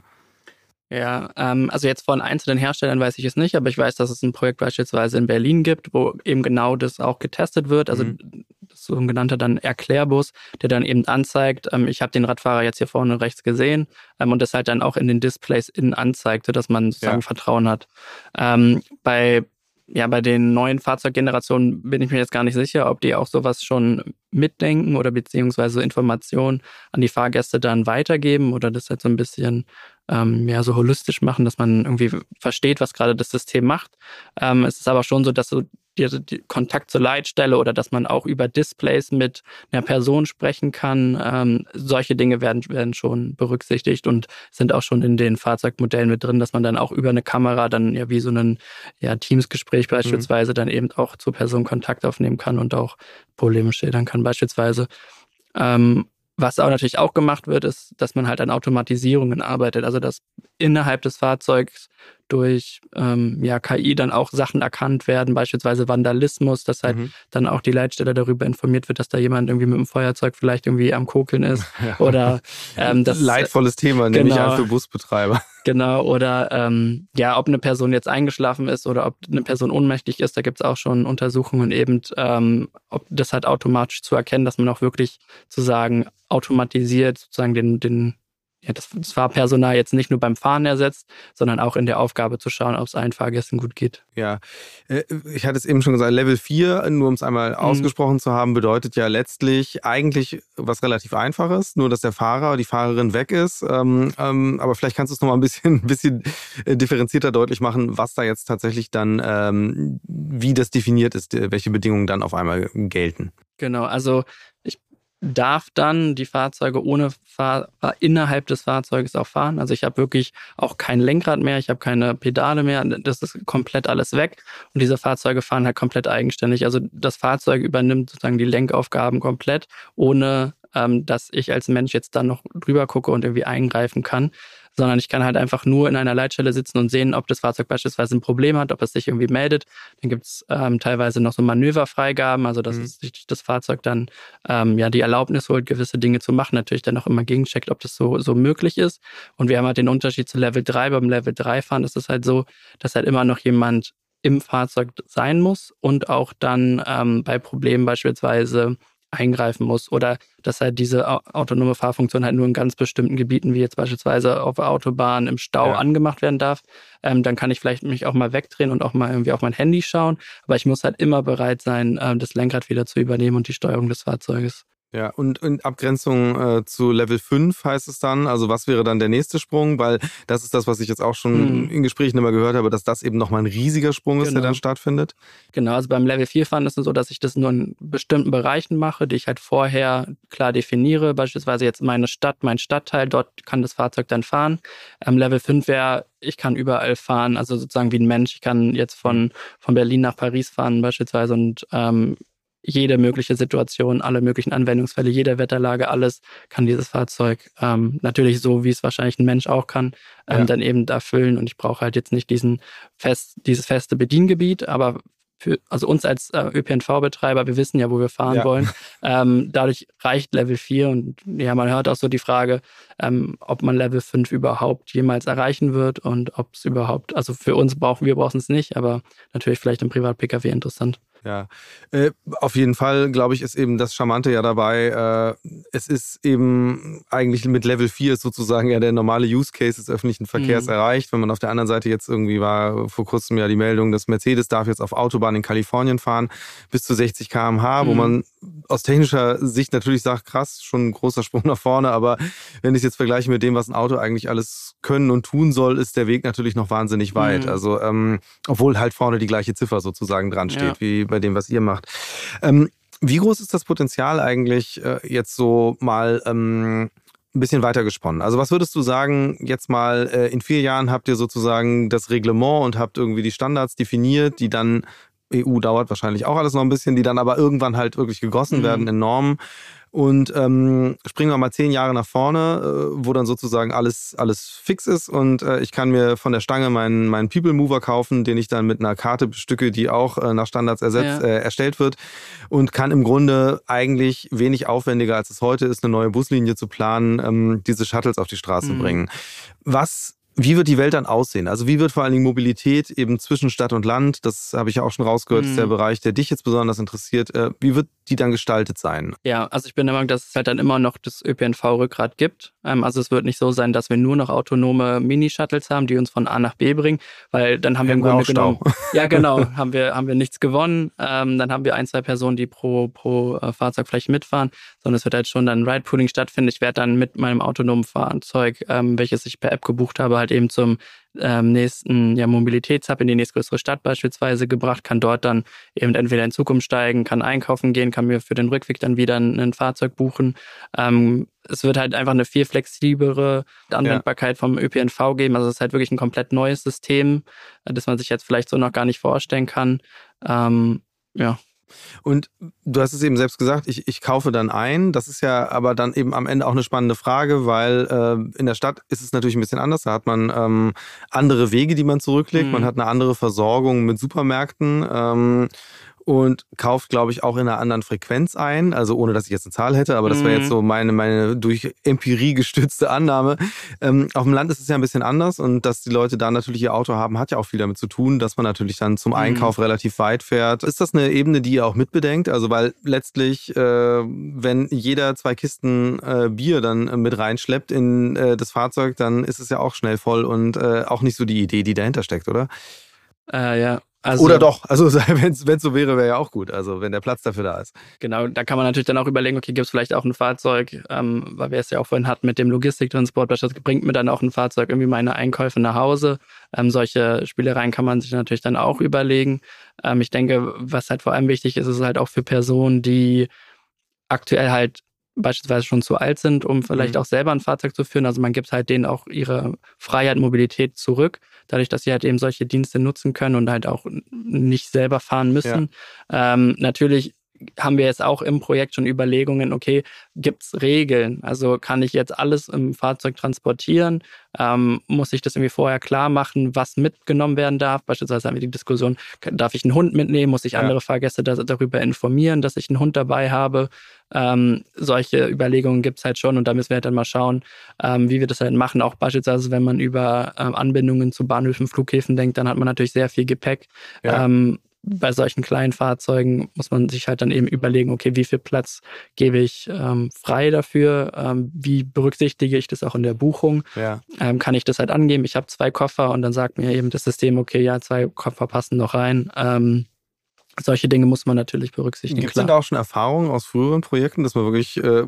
Ja, ähm, also jetzt von einzelnen Herstellern weiß ich es nicht, aber ich weiß, dass es ein Projekt beispielsweise in Berlin gibt, wo eben genau das auch getestet wird. Also mhm. das sogenannte dann Erklärbus, der dann eben anzeigt, ähm, ich habe den Radfahrer jetzt hier vorne rechts gesehen ähm, und das halt dann auch in den Displays innen anzeigt, sodass man sozusagen ja. Vertrauen hat. Ähm, bei ja, bei den neuen Fahrzeuggenerationen bin ich mir jetzt gar nicht sicher, ob die auch sowas schon mitdenken oder beziehungsweise Informationen an die Fahrgäste dann weitergeben oder das halt so ein bisschen ähm, ja, so holistisch machen, dass man irgendwie versteht, was gerade das System macht. Ähm, es ist aber schon so, dass so die, die Kontakt zur Leitstelle oder dass man auch über Displays mit einer Person sprechen kann. Ähm, solche Dinge werden, werden schon berücksichtigt und sind auch schon in den Fahrzeugmodellen mit drin, dass man dann auch über eine Kamera dann ja wie so ein ja, Teamsgespräch beispielsweise mhm. dann eben auch zur Person Kontakt aufnehmen kann und auch Probleme schildern kann beispielsweise. Ähm, was auch natürlich auch gemacht wird, ist, dass man halt an Automatisierungen arbeitet, also dass innerhalb des Fahrzeugs durch ähm, ja, KI dann auch Sachen erkannt werden, beispielsweise Vandalismus, dass halt mhm. dann auch die Leitstelle darüber informiert wird, dass da jemand irgendwie mit dem Feuerzeug vielleicht irgendwie am Kokeln ist. Ja. Oder ähm, das leidvolles Thema, genau, nehme ich an für Busbetreiber. Genau, oder ähm, ja, ob eine Person jetzt eingeschlafen ist oder ob eine Person ohnmächtig ist, da gibt es auch schon Untersuchungen eben, ähm, ob das halt automatisch zu erkennen, dass man auch wirklich zu sagen, automatisiert sozusagen den, den ja, das, das Fahrpersonal jetzt nicht nur beim Fahren ersetzt, sondern auch in der Aufgabe zu schauen, ob es allen Fahrgästen gut geht. Ja, äh, ich hatte es eben schon gesagt, Level 4, nur um es einmal mhm. ausgesprochen zu haben, bedeutet ja letztlich eigentlich was relativ Einfaches, nur dass der Fahrer, die Fahrerin weg ist. Ähm, ähm, aber vielleicht kannst du es nochmal ein bisschen, ein bisschen äh, differenzierter deutlich machen, was da jetzt tatsächlich dann, ähm, wie das definiert ist, welche Bedingungen dann auf einmal gelten. Genau, also darf dann die Fahrzeuge ohne Fahr innerhalb des Fahrzeuges auch fahren. Also ich habe wirklich auch kein Lenkrad mehr, ich habe keine Pedale mehr, das ist komplett alles weg und diese Fahrzeuge fahren halt komplett eigenständig. Also das Fahrzeug übernimmt sozusagen die Lenkaufgaben komplett, ohne ähm, dass ich als Mensch jetzt dann noch drüber gucke und irgendwie eingreifen kann sondern ich kann halt einfach nur in einer Leitstelle sitzen und sehen, ob das Fahrzeug beispielsweise ein Problem hat, ob es sich irgendwie meldet. Dann gibt es ähm, teilweise noch so Manöverfreigaben, also dass mhm. sich das Fahrzeug dann ähm, ja die Erlaubnis holt, gewisse Dinge zu machen. Natürlich dann auch immer gegencheckt, ob das so, so möglich ist. Und wir haben halt den Unterschied zu Level 3. Beim Level 3 fahren ist es halt so, dass halt immer noch jemand im Fahrzeug sein muss und auch dann ähm, bei Problemen beispielsweise eingreifen muss oder dass halt diese autonome Fahrfunktion halt nur in ganz bestimmten Gebieten, wie jetzt beispielsweise auf Autobahnen im Stau ja. angemacht werden darf, ähm, dann kann ich vielleicht mich auch mal wegdrehen und auch mal irgendwie auf mein Handy schauen. Aber ich muss halt immer bereit sein, ähm, das Lenkrad wieder zu übernehmen und die Steuerung des Fahrzeuges. Ja, und in Abgrenzung äh, zu Level 5 heißt es dann, also was wäre dann der nächste Sprung? Weil das ist das, was ich jetzt auch schon mhm. in Gesprächen immer gehört habe, dass das eben nochmal ein riesiger Sprung ist, der dann genau. stattfindet. Genau, also beim Level 4 fahren ist es so, dass ich das nur in bestimmten Bereichen mache, die ich halt vorher klar definiere. Beispielsweise jetzt meine Stadt, mein Stadtteil, dort kann das Fahrzeug dann fahren. Ähm, Level 5 wäre, ich kann überall fahren, also sozusagen wie ein Mensch. Ich kann jetzt von, von Berlin nach Paris fahren beispielsweise und ähm, jede mögliche Situation, alle möglichen Anwendungsfälle, jeder Wetterlage, alles kann dieses Fahrzeug ähm, natürlich so, wie es wahrscheinlich ein Mensch auch kann, ähm, ja. dann eben erfüllen. Und ich brauche halt jetzt nicht diesen fest, dieses feste Bediengebiet, aber für, also uns als äh, ÖPNV-Betreiber, wir wissen ja, wo wir fahren ja. wollen. Ähm, dadurch reicht Level 4 und ja, man hört auch so die Frage, ähm, ob man Level 5 überhaupt jemals erreichen wird und ob es überhaupt, also für uns brauchen wir brauchen es nicht, aber natürlich vielleicht im Privat-Pkw interessant. Ja, äh, auf jeden Fall, glaube ich, ist eben das Charmante ja dabei. Äh, es ist eben eigentlich mit Level 4 ist sozusagen ja der normale Use Case des öffentlichen Verkehrs mhm. erreicht. Wenn man auf der anderen Seite jetzt irgendwie war, vor kurzem ja die Meldung, dass Mercedes darf jetzt auf Autobahn in Kalifornien fahren bis zu 60 km/h, mhm. wo man aus technischer Sicht natürlich sagt, krass, schon ein großer Sprung nach vorne, aber wenn ich es jetzt vergleiche mit dem, was ein Auto eigentlich alles können und tun soll, ist der Weg natürlich noch wahnsinnig weit. Mhm. Also, ähm, obwohl halt vorne die gleiche Ziffer sozusagen dran steht, ja. wie bei dem, was ihr macht. Ähm, wie groß ist das Potenzial eigentlich äh, jetzt so mal ähm, ein bisschen weiter gesponnen? Also was würdest du sagen, jetzt mal äh, in vier Jahren habt ihr sozusagen das Reglement und habt irgendwie die Standards definiert, die dann EU dauert wahrscheinlich auch alles noch ein bisschen, die dann aber irgendwann halt wirklich gegossen mhm. werden in Normen. Und ähm, springen wir mal zehn Jahre nach vorne, äh, wo dann sozusagen alles, alles fix ist und äh, ich kann mir von der Stange meinen, meinen People Mover kaufen, den ich dann mit einer Karte bestücke, die auch äh, nach Standards ersetzt, ja. äh, erstellt wird und kann im Grunde eigentlich wenig aufwendiger, als es heute ist, eine neue Buslinie zu planen, ähm, diese Shuttles auf die Straße mhm. bringen. Was wie wird die Welt dann aussehen? Also wie wird vor allen Dingen Mobilität eben zwischen Stadt und Land, das habe ich ja auch schon rausgehört, mhm. ist der mhm. Bereich, der dich jetzt besonders interessiert. Äh, wie wird die dann gestaltet sein? Ja, also ich bin der Meinung, dass es halt dann immer noch das ÖPNV-Rückgrat gibt. Ähm, also es wird nicht so sein, dass wir nur noch autonome Mini-Shuttles haben, die uns von A nach B bringen, weil dann haben wir im Grunde genommen, ja genau, haben wir haben wir nichts gewonnen. Ähm, dann haben wir ein zwei Personen, die pro pro äh, Fahrzeug vielleicht mitfahren, sondern es wird halt schon dann Ride-Pooling stattfinden. Ich werde dann mit meinem autonomen Fahrzeug, ähm, welches ich per App gebucht habe, halt halt eben zum ähm, nächsten ja, Mobilitätshub in die nächstgrößere Stadt beispielsweise gebracht, kann dort dann eben entweder in Zukunft steigen, kann einkaufen gehen, kann mir für den Rückweg dann wieder ein, ein Fahrzeug buchen. Ähm, es wird halt einfach eine viel flexiblere Anwendbarkeit ja. vom ÖPNV geben. Also es ist halt wirklich ein komplett neues System, das man sich jetzt vielleicht so noch gar nicht vorstellen kann. Ähm, ja. Und du hast es eben selbst gesagt, ich, ich kaufe dann ein. Das ist ja aber dann eben am Ende auch eine spannende Frage, weil äh, in der Stadt ist es natürlich ein bisschen anders. Da hat man ähm, andere Wege, die man zurücklegt. Mhm. Man hat eine andere Versorgung mit Supermärkten. Ähm, und kauft, glaube ich, auch in einer anderen Frequenz ein. Also ohne, dass ich jetzt eine Zahl hätte, aber das wäre jetzt mhm. so meine, meine durch Empirie gestützte Annahme. Ähm, auf dem Land ist es ja ein bisschen anders und dass die Leute da natürlich ihr Auto haben, hat ja auch viel damit zu tun, dass man natürlich dann zum mhm. Einkauf mhm. relativ weit fährt. Ist das eine Ebene, die ihr auch mitbedenkt? Also weil letztlich, äh, wenn jeder zwei Kisten äh, Bier dann mit reinschleppt in äh, das Fahrzeug, dann ist es ja auch schnell voll und äh, auch nicht so die Idee, die dahinter steckt, oder? Äh, ja, also, Oder doch, also wenn es so wäre, wäre ja auch gut, also wenn der Platz dafür da ist. Genau, da kann man natürlich dann auch überlegen, okay, gibt es vielleicht auch ein Fahrzeug, ähm, weil wir es ja auch vorhin hatten mit dem Logistiktransport, beispielsweise bringt mir dann auch ein Fahrzeug irgendwie meine Einkäufe nach Hause. Ähm, solche Spielereien kann man sich natürlich dann auch überlegen. Ähm, ich denke, was halt vor allem wichtig ist, ist halt auch für Personen, die aktuell halt beispielsweise schon zu alt sind, um vielleicht mhm. auch selber ein Fahrzeug zu führen. Also man gibt halt denen auch ihre Freiheit, Mobilität zurück, dadurch, dass sie halt eben solche Dienste nutzen können und halt auch nicht selber fahren müssen. Ja. Ähm, natürlich haben wir jetzt auch im Projekt schon Überlegungen, okay, gibt es Regeln? Also kann ich jetzt alles im Fahrzeug transportieren? Ähm, muss ich das irgendwie vorher klar machen, was mitgenommen werden darf? Beispielsweise haben wir die Diskussion, darf ich einen Hund mitnehmen? Muss ich ja. andere Fahrgäste da, darüber informieren, dass ich einen Hund dabei habe? Ähm, solche Überlegungen gibt es halt schon und da müssen wir halt dann mal schauen, ähm, wie wir das halt machen. Auch beispielsweise, wenn man über ähm, Anbindungen zu Bahnhöfen, Flughäfen denkt, dann hat man natürlich sehr viel Gepäck. Ja. Bei solchen kleinen Fahrzeugen muss man sich halt dann eben überlegen, okay, wie viel Platz gebe ich ähm, frei dafür? Ähm, wie berücksichtige ich das auch in der Buchung? Ja. Ähm, kann ich das halt angeben? Ich habe zwei Koffer und dann sagt mir eben das System, okay, ja, zwei Koffer passen noch rein. Ähm, solche Dinge muss man natürlich berücksichtigen. Gibt es denn da auch schon Erfahrungen aus früheren Projekten, dass man wirklich, äh,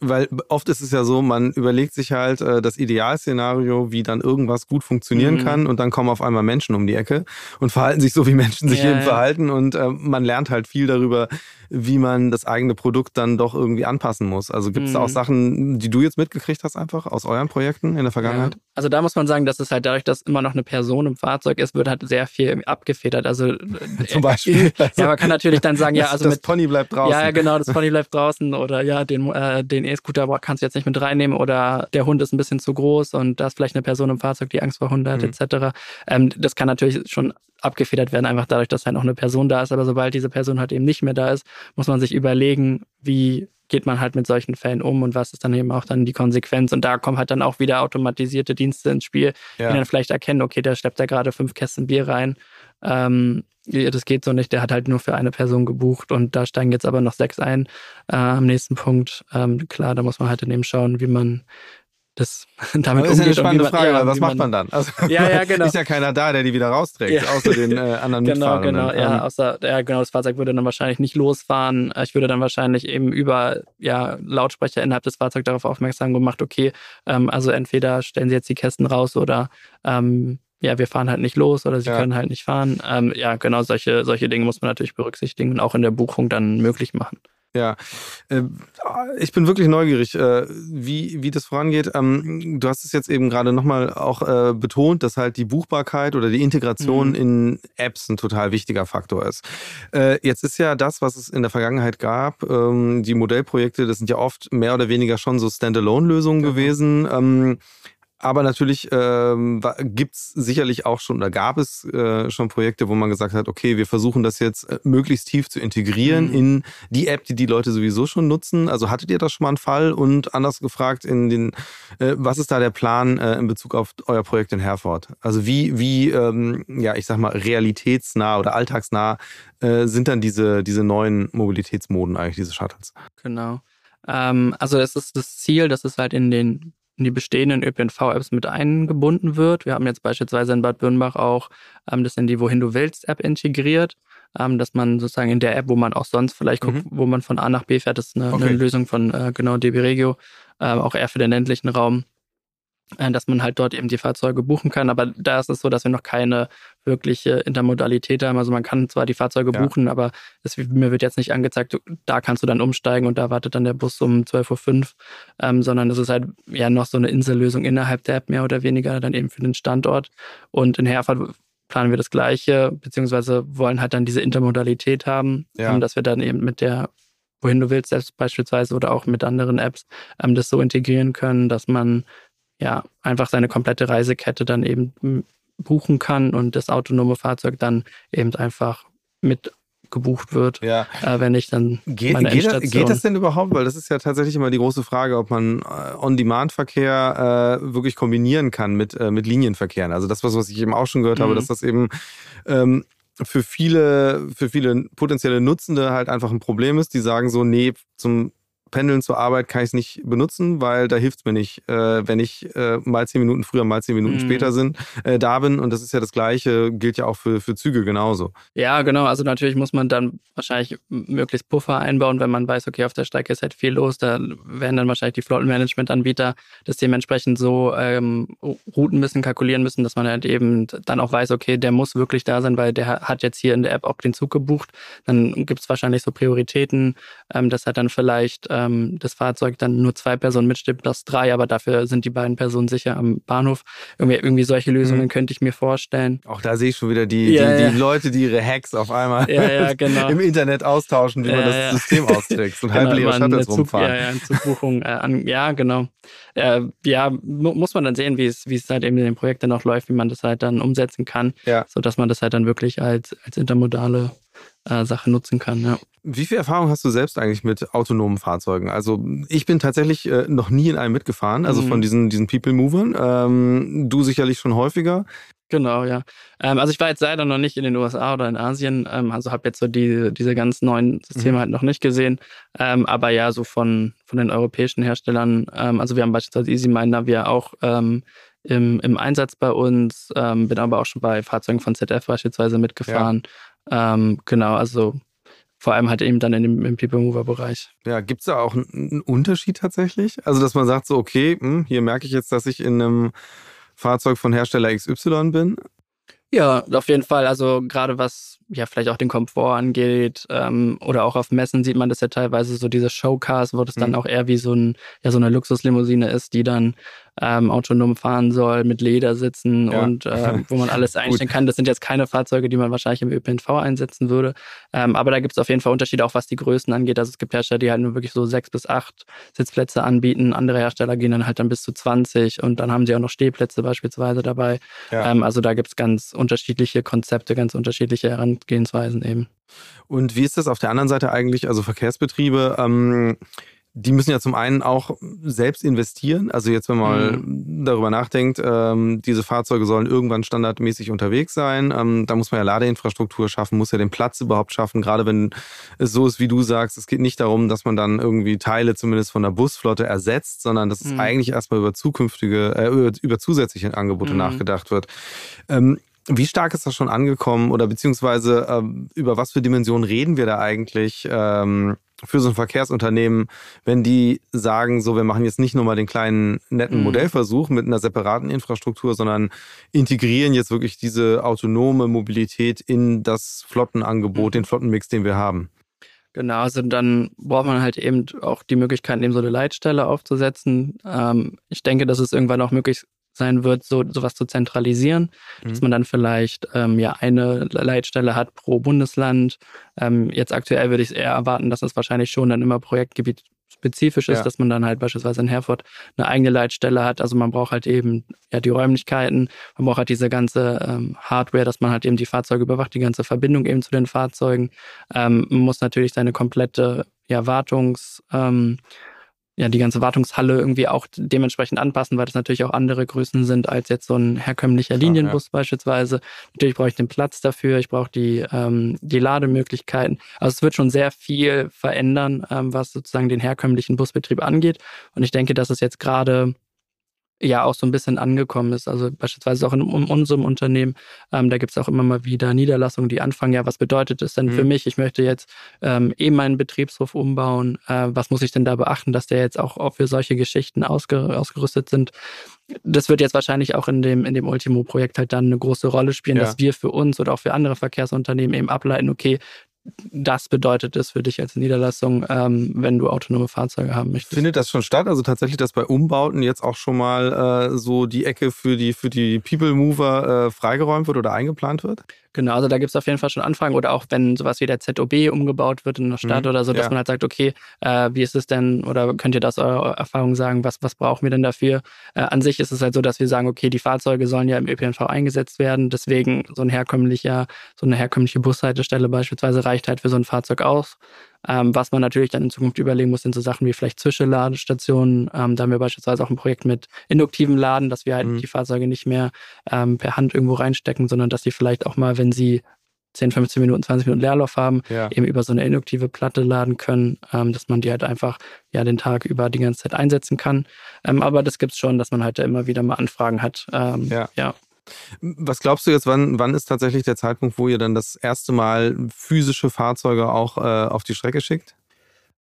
weil oft ist es ja so, man überlegt sich halt äh, das Idealszenario, wie dann irgendwas gut funktionieren mhm. kann und dann kommen auf einmal Menschen um die Ecke und verhalten sich so, wie Menschen sich ja, eben ja. verhalten und äh, man lernt halt viel darüber, wie man das eigene Produkt dann doch irgendwie anpassen muss. Also gibt es mhm. da auch mhm. Sachen, die du jetzt mitgekriegt hast, einfach aus euren Projekten in der Vergangenheit? Ja. Also da muss man sagen, dass es halt dadurch, dass immer noch eine Person im Fahrzeug ist, wird halt sehr viel abgefedert. Also zum Beispiel. Ja, man kann natürlich dann sagen, ja, also das mit Pony bleibt draußen. Ja, genau, das Pony bleibt draußen oder ja, den äh, den E-Scooter kannst du jetzt nicht mit reinnehmen oder der Hund ist ein bisschen zu groß und da ist vielleicht eine Person im Fahrzeug, die Angst vor Hunden hat, mhm. etc. Ähm, das kann natürlich schon abgefedert werden, einfach dadurch, dass halt noch eine Person da ist. Aber sobald diese Person halt eben nicht mehr da ist, muss man sich überlegen, wie geht man halt mit solchen Fällen um und was ist dann eben auch dann die Konsequenz. Und da kommen halt dann auch wieder automatisierte Dienste ins Spiel, ja. die dann vielleicht erkennen, okay, der schleppt da gerade fünf Kästen Bier rein. Ähm, das geht so nicht, der hat halt nur für eine Person gebucht und da steigen jetzt aber noch sechs ein äh, am nächsten Punkt. Ähm, klar, da muss man halt daneben schauen, wie man das damit das ist eine spannende man, Frage, ja, was macht man, dann? Also, ja, ja, genau. Ist ja keiner da, der die wieder rausträgt, ja. außer den äh, anderen Genau, genau, ja, ähm. außer, ja, genau, das Fahrzeug würde dann wahrscheinlich nicht losfahren. Ich würde dann wahrscheinlich eben über ja, Lautsprecher innerhalb des Fahrzeugs darauf aufmerksam gemacht, okay, ähm, also entweder stellen Sie jetzt die Kästen raus oder ähm, ja, wir fahren halt nicht los oder sie ja. können halt nicht fahren. Ähm, ja, genau, solche, solche Dinge muss man natürlich berücksichtigen und auch in der Buchung dann möglich machen. Ja, äh, ich bin wirklich neugierig, äh, wie, wie das vorangeht. Ähm, du hast es jetzt eben gerade nochmal auch äh, betont, dass halt die Buchbarkeit oder die Integration mhm. in Apps ein total wichtiger Faktor ist. Jetzt ist ja das, was es in der Vergangenheit gab, ähm, die Modellprojekte, das sind ja oft mehr oder weniger schon so Standalone-Lösungen genau. gewesen. Aber natürlich ähm, gibt es sicherlich auch schon oder gab es äh, schon Projekte, wo man gesagt hat, okay, wir versuchen das jetzt äh, möglichst tief zu integrieren mhm. in die App, die die Leute sowieso schon nutzen. Also hattet ihr da schon mal einen Fall? Und anders gefragt, in den, äh, was ist da der Plan äh, in Bezug auf euer Projekt in Herford? Also wie, wie ähm, ja, ich sag mal, realitätsnah oder alltagsnah äh, sind dann diese, diese neuen Mobilitätsmoden eigentlich, diese Shuttles? Genau. Ähm, also es ist das Ziel, dass es halt in den in die bestehenden ÖPNV-Apps mit eingebunden wird. Wir haben jetzt beispielsweise in Bad Birnbach auch ähm, das in die Wohin du willst App integriert, ähm, dass man sozusagen in der App, wo man auch sonst vielleicht guckt, mhm. wo man von A nach B fährt, das ist eine, okay. eine Lösung von äh, genau DB Regio, äh, auch eher für den ländlichen Raum, dass man halt dort eben die Fahrzeuge buchen kann. Aber da ist es so, dass wir noch keine wirkliche Intermodalität haben. Also man kann zwar die Fahrzeuge ja. buchen, aber es, mir wird jetzt nicht angezeigt, da kannst du dann umsteigen und da wartet dann der Bus um 12.05 Uhr, ähm, sondern es ist halt ja noch so eine Insellösung innerhalb der App mehr oder weniger, dann eben für den Standort. Und in Herford planen wir das Gleiche, beziehungsweise wollen halt dann diese Intermodalität haben, ja. ähm, dass wir dann eben mit der wohin du willst, selbst beispielsweise oder auch mit anderen Apps, ähm, das so integrieren können, dass man ja, einfach seine komplette Reisekette dann eben buchen kann und das autonome Fahrzeug dann eben einfach mit gebucht wird. Ja. Äh, wenn ich dann geht, meine geht, das, geht das denn überhaupt? Weil das ist ja tatsächlich immer die große Frage, ob man äh, On-Demand-Verkehr äh, wirklich kombinieren kann mit, äh, mit Linienverkehren. Also das, was, was ich eben auch schon gehört mhm. habe, dass das eben ähm, für viele, für viele potenzielle Nutzende halt einfach ein Problem ist. Die sagen so, nee, zum Pendeln zur Arbeit kann ich es nicht benutzen, weil da hilft es mir nicht, äh, wenn ich äh, mal zehn Minuten früher, mal zehn Minuten mhm. später sind, äh, da bin. Und das ist ja das Gleiche, gilt ja auch für, für Züge genauso. Ja, genau. Also natürlich muss man dann wahrscheinlich möglichst Puffer einbauen, wenn man weiß, okay, auf der Strecke ist halt viel los. Da werden dann wahrscheinlich die Flottenmanagement-Anbieter das dementsprechend so ähm, Routen müssen, kalkulieren müssen, dass man halt eben dann auch weiß, okay, der muss wirklich da sein, weil der hat jetzt hier in der App auch den Zug gebucht. Dann gibt es wahrscheinlich so Prioritäten, ähm, dass er dann vielleicht ähm, das Fahrzeug dann nur zwei Personen mitstimmt, das drei, aber dafür sind die beiden Personen sicher am Bahnhof. Irgendwie, irgendwie solche Lösungen mhm. könnte ich mir vorstellen. Auch da sehe ich schon wieder die, ja, die, ja. die, Leute, die ihre Hacks auf einmal ja, genau. im Internet austauschen, wie man das System austrickst und genau, halb leere Shuttles rumfahren. Ja, ja, Zugbuchung. Äh, an, ja, genau. Äh, ja, mu muss man dann sehen, wie es, wie es halt eben in dem Projekt dann auch läuft, wie man das halt dann umsetzen kann, ja. sodass man das halt dann wirklich als, als intermodale äh, Sache nutzen kann. Ja. Wie viel Erfahrung hast du selbst eigentlich mit autonomen Fahrzeugen? Also ich bin tatsächlich äh, noch nie in einem mitgefahren, also mhm. von diesen, diesen People-Movern. Ähm, du sicherlich schon häufiger. Genau, ja. Ähm, also ich war jetzt leider noch nicht in den USA oder in Asien, ähm, also habe jetzt so die, diese ganz neuen Systeme mhm. halt noch nicht gesehen. Ähm, aber ja, so von, von den europäischen Herstellern, ähm, also wir haben beispielsweise EasyMinder wir auch ähm, im, im Einsatz bei uns, ähm, bin aber auch schon bei Fahrzeugen von ZF beispielsweise mitgefahren. Ja. Ähm, genau, also vor allem halt eben dann in dem, im People-Mover-Bereich. Ja, gibt es da auch einen Unterschied tatsächlich? Also, dass man sagt so, okay, hm, hier merke ich jetzt, dass ich in einem Fahrzeug von Hersteller XY bin? Ja, auf jeden Fall. Also gerade was ja vielleicht auch den Komfort angeht ähm, oder auch auf Messen sieht man das ja teilweise so diese Showcars, wo das mhm. dann auch eher wie so ein ja so eine Luxuslimousine ist, die dann ähm, autonom fahren soll, mit Leder sitzen ja. und äh, wo man alles einstellen kann. Das sind jetzt keine Fahrzeuge, die man wahrscheinlich im ÖPNV einsetzen würde. Ähm, aber da gibt es auf jeden Fall Unterschiede, auch was die Größen angeht. Also es gibt Hersteller, die halt nur wirklich so sechs bis acht Sitzplätze anbieten. Andere Hersteller gehen dann halt dann bis zu 20 und dann haben sie auch noch Stehplätze beispielsweise dabei. Ja. Ähm, also da gibt es ganz unterschiedliche Konzepte, ganz unterschiedliche Herangehensweisen eben. Und wie ist das auf der anderen Seite eigentlich? Also Verkehrsbetriebe, ähm, die müssen ja zum einen auch selbst investieren. Also jetzt, wenn man mhm. mal darüber nachdenkt, ähm, diese Fahrzeuge sollen irgendwann standardmäßig unterwegs sein. Ähm, da muss man ja Ladeinfrastruktur schaffen, muss ja den Platz überhaupt schaffen. Gerade wenn es so ist, wie du sagst, es geht nicht darum, dass man dann irgendwie Teile zumindest von der Busflotte ersetzt, sondern dass mhm. es eigentlich erstmal über zukünftige, äh, über, über zusätzliche Angebote mhm. nachgedacht wird. Ähm, wie stark ist das schon angekommen oder beziehungsweise ähm, über was für Dimensionen reden wir da eigentlich ähm, für so ein Verkehrsunternehmen, wenn die sagen, so wir machen jetzt nicht nur mal den kleinen netten mhm. Modellversuch mit einer separaten Infrastruktur, sondern integrieren jetzt wirklich diese autonome Mobilität in das Flottenangebot, mhm. den Flottenmix, den wir haben? Genau, also dann braucht man halt eben auch die Möglichkeit, eben so eine Leitstelle aufzusetzen. Ähm, ich denke, dass es irgendwann auch möglich sein wird, so sowas zu zentralisieren, mhm. dass man dann vielleicht ähm, ja eine Leitstelle hat pro Bundesland. Ähm, jetzt aktuell würde ich es eher erwarten, dass es wahrscheinlich schon dann immer Projektgebiet spezifisch ist, ja. dass man dann halt beispielsweise in Herford eine eigene Leitstelle hat. Also man braucht halt eben ja die Räumlichkeiten, man braucht halt diese ganze ähm, Hardware, dass man halt eben die Fahrzeuge überwacht, die ganze Verbindung eben zu den Fahrzeugen. Ähm, man muss natürlich seine komplette ja, Wartungs ähm, ja, die ganze Wartungshalle irgendwie auch dementsprechend anpassen, weil das natürlich auch andere Größen sind als jetzt so ein herkömmlicher Linienbus ja, ja. beispielsweise. Natürlich brauche ich den Platz dafür, ich brauche die, ähm, die Lademöglichkeiten. Also es wird schon sehr viel verändern, ähm, was sozusagen den herkömmlichen Busbetrieb angeht. Und ich denke, dass es jetzt gerade ja auch so ein bisschen angekommen ist. Also beispielsweise auch in, in unserem Unternehmen, ähm, da gibt es auch immer mal wieder Niederlassungen, die anfangen, ja, was bedeutet es denn mhm. für mich? Ich möchte jetzt ähm, eben meinen Betriebshof umbauen. Äh, was muss ich denn da beachten, dass der jetzt auch, für solche Geschichten ausge, ausgerüstet sind? Das wird jetzt wahrscheinlich auch in dem, in dem Ultimo-Projekt halt dann eine große Rolle spielen, ja. dass wir für uns oder auch für andere Verkehrsunternehmen eben ableiten, okay, das bedeutet es für dich als Niederlassung, ähm, wenn du autonome Fahrzeuge haben möchtest. Findet das schon statt? Also tatsächlich, dass bei Umbauten jetzt auch schon mal äh, so die Ecke für die, für die People Mover äh, freigeräumt wird oder eingeplant wird? Genau, also da gibt es auf jeden Fall schon Anfragen oder auch wenn sowas wie der ZOB umgebaut wird in der Stadt mhm, oder so, dass ja. man halt sagt, okay, äh, wie ist es denn oder könnt ihr das eure Erfahrung sagen, was, was brauchen wir denn dafür? Äh, an sich ist es halt so, dass wir sagen, okay, die Fahrzeuge sollen ja im ÖPNV eingesetzt werden, deswegen so ein herkömmlicher, so eine herkömmliche Bushaltestelle beispielsweise reicht halt für so ein Fahrzeug aus. Ähm, was man natürlich dann in Zukunft überlegen muss, sind so Sachen wie vielleicht Zwischenladestationen. Ähm, da haben wir beispielsweise auch ein Projekt mit induktivem Laden, dass wir halt mhm. die Fahrzeuge nicht mehr ähm, per Hand irgendwo reinstecken, sondern dass sie vielleicht auch mal, wenn sie 10, 15 Minuten, 20 Minuten Leerlauf haben, ja. eben über so eine induktive Platte laden können, ähm, dass man die halt einfach ja den Tag über die ganze Zeit einsetzen kann. Ähm, aber das gibt es schon, dass man halt da immer wieder mal Anfragen hat. Ähm, ja. ja. Was glaubst du jetzt, wann, wann ist tatsächlich der Zeitpunkt, wo ihr dann das erste Mal physische Fahrzeuge auch äh, auf die Strecke schickt?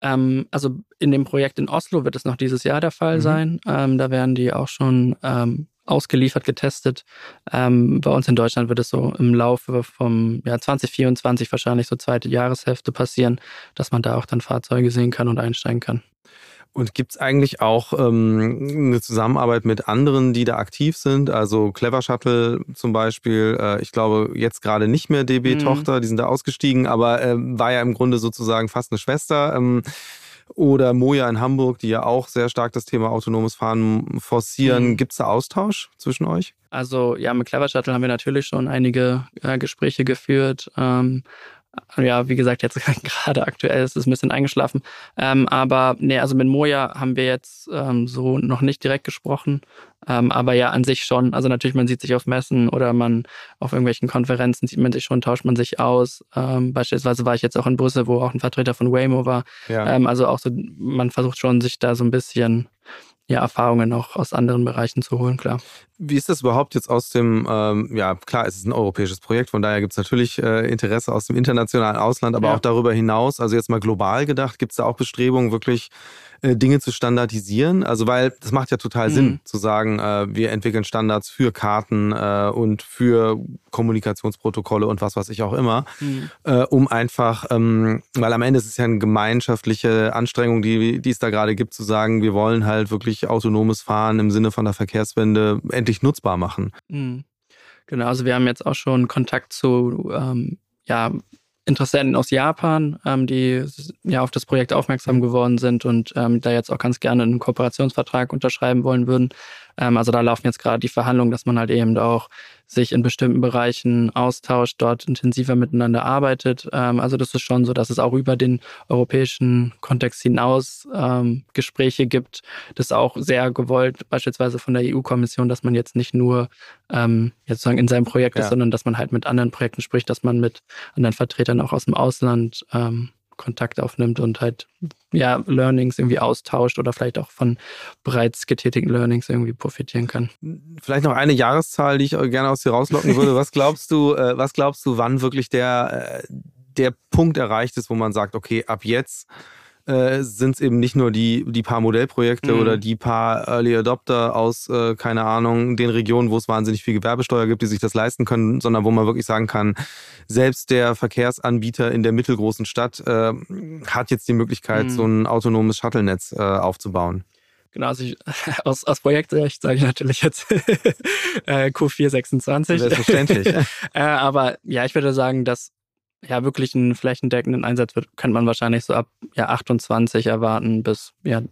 Ähm, also in dem Projekt in Oslo wird es noch dieses Jahr der Fall mhm. sein. Ähm, da werden die auch schon ähm, ausgeliefert, getestet. Ähm, bei uns in Deutschland wird es so im Laufe vom Jahr 2024 wahrscheinlich so zweite Jahreshälfte passieren, dass man da auch dann Fahrzeuge sehen kann und einsteigen kann. Und gibt es eigentlich auch ähm, eine Zusammenarbeit mit anderen, die da aktiv sind? Also Clever Shuttle zum Beispiel, äh, ich glaube jetzt gerade nicht mehr DB-Tochter, mhm. die sind da ausgestiegen, aber äh, war ja im Grunde sozusagen fast eine Schwester. Ähm, oder Moja in Hamburg, die ja auch sehr stark das Thema autonomes Fahren forcieren. Mhm. Gibt es da Austausch zwischen euch? Also ja, mit Clever Shuttle haben wir natürlich schon einige äh, Gespräche geführt. Ähm, ja, wie gesagt, jetzt gerade aktuell ist es ein bisschen eingeschlafen. Ähm, aber nee, also mit Moja haben wir jetzt ähm, so noch nicht direkt gesprochen. Ähm, aber ja, an sich schon. Also natürlich, man sieht sich auf Messen oder man auf irgendwelchen Konferenzen sieht man sich schon, tauscht man sich aus. Ähm, beispielsweise war ich jetzt auch in Brüssel, wo auch ein Vertreter von Waymo war. Ja. Ähm, also auch so, man versucht schon, sich da so ein bisschen ja, Erfahrungen auch aus anderen Bereichen zu holen, klar. Wie ist das überhaupt jetzt aus dem, ähm, ja klar, es ist ein europäisches Projekt, von daher gibt es natürlich äh, Interesse aus dem internationalen Ausland, aber ja. auch darüber hinaus, also jetzt mal global gedacht, gibt es da auch Bestrebungen, wirklich äh, Dinge zu standardisieren? Also weil das macht ja total mhm. Sinn zu sagen, äh, wir entwickeln Standards für Karten äh, und für Kommunikationsprotokolle und was weiß ich auch immer, mhm. äh, um einfach, ähm, weil am Ende ist es ja eine gemeinschaftliche Anstrengung, die, die es da gerade gibt, zu sagen, wir wollen halt wirklich autonomes Fahren im Sinne von der Verkehrswende endlich nutzbar machen. Mhm. Genau, also wir haben jetzt auch schon Kontakt zu ähm, ja, Interessenten aus Japan, ähm, die ja auf das Projekt aufmerksam geworden sind und ähm, da jetzt auch ganz gerne einen Kooperationsvertrag unterschreiben wollen würden. Ähm, also da laufen jetzt gerade die Verhandlungen, dass man halt eben auch sich in bestimmten Bereichen austauscht, dort intensiver miteinander arbeitet. Ähm, also das ist schon so, dass es auch über den europäischen Kontext hinaus ähm, Gespräche gibt. Das ist auch sehr gewollt, beispielsweise von der EU-Kommission, dass man jetzt nicht nur ähm, jetzt sozusagen in seinem Projekt ja. ist, sondern dass man halt mit anderen Projekten spricht, dass man mit anderen Vertretern auch aus dem Ausland ähm, Kontakt aufnimmt und halt ja Learnings irgendwie austauscht oder vielleicht auch von bereits getätigten Learnings irgendwie profitieren kann. Vielleicht noch eine Jahreszahl, die ich gerne aus dir rauslocken würde. Was glaubst du, äh, was glaubst du, wann wirklich der, äh, der Punkt erreicht ist, wo man sagt, okay, ab jetzt äh, sind es eben nicht nur die, die paar Modellprojekte mhm. oder die paar Early Adopter aus, äh, keine Ahnung, den Regionen, wo es wahnsinnig viel Gewerbesteuer gibt, die sich das leisten können, sondern wo man wirklich sagen kann, selbst der Verkehrsanbieter in der mittelgroßen Stadt äh, hat jetzt die Möglichkeit, mhm. so ein autonomes Shuttle-Netz äh, aufzubauen. Genau, also ich, aus, aus Projektrecht sage ich natürlich jetzt äh, Q426. Selbstverständlich. äh, aber ja, ich würde sagen, dass ja wirklich einen flächendeckenden Einsatz wird, könnte man wahrscheinlich so ab ja 28 erwarten bis ja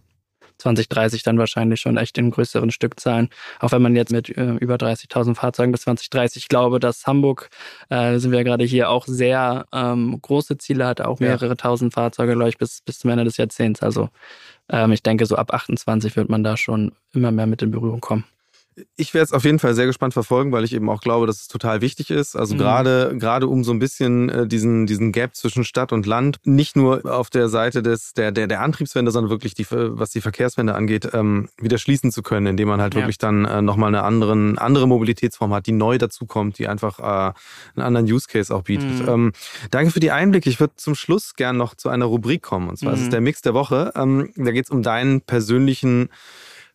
2030 dann wahrscheinlich schon echt in größeren Stückzahlen. Auch wenn man jetzt mit äh, über 30.000 Fahrzeugen bis 2030 glaube, dass Hamburg, äh, sind wir ja gerade hier, auch sehr ähm, große Ziele hat, auch mehrere ja. tausend Fahrzeuge, glaube ich, bis, bis zum Ende des Jahrzehnts. Also ähm, ich denke, so ab 28 wird man da schon immer mehr mit in Berührung kommen. Ich werde es auf jeden Fall sehr gespannt verfolgen, weil ich eben auch glaube, dass es total wichtig ist. Also mhm. gerade gerade um so ein bisschen äh, diesen diesen Gap zwischen Stadt und Land nicht nur auf der Seite des der der der Antriebswende, sondern wirklich die was die Verkehrswende angeht, ähm, wieder schließen zu können, indem man halt ja. wirklich dann äh, noch mal eine anderen andere Mobilitätsform hat, die neu dazukommt, die einfach äh, einen anderen Use Case auch bietet. Mhm. Ähm, danke für die Einblicke. Ich würde zum Schluss gern noch zu einer Rubrik kommen und zwar mhm. ist es der Mix der Woche. Ähm, da geht es um deinen persönlichen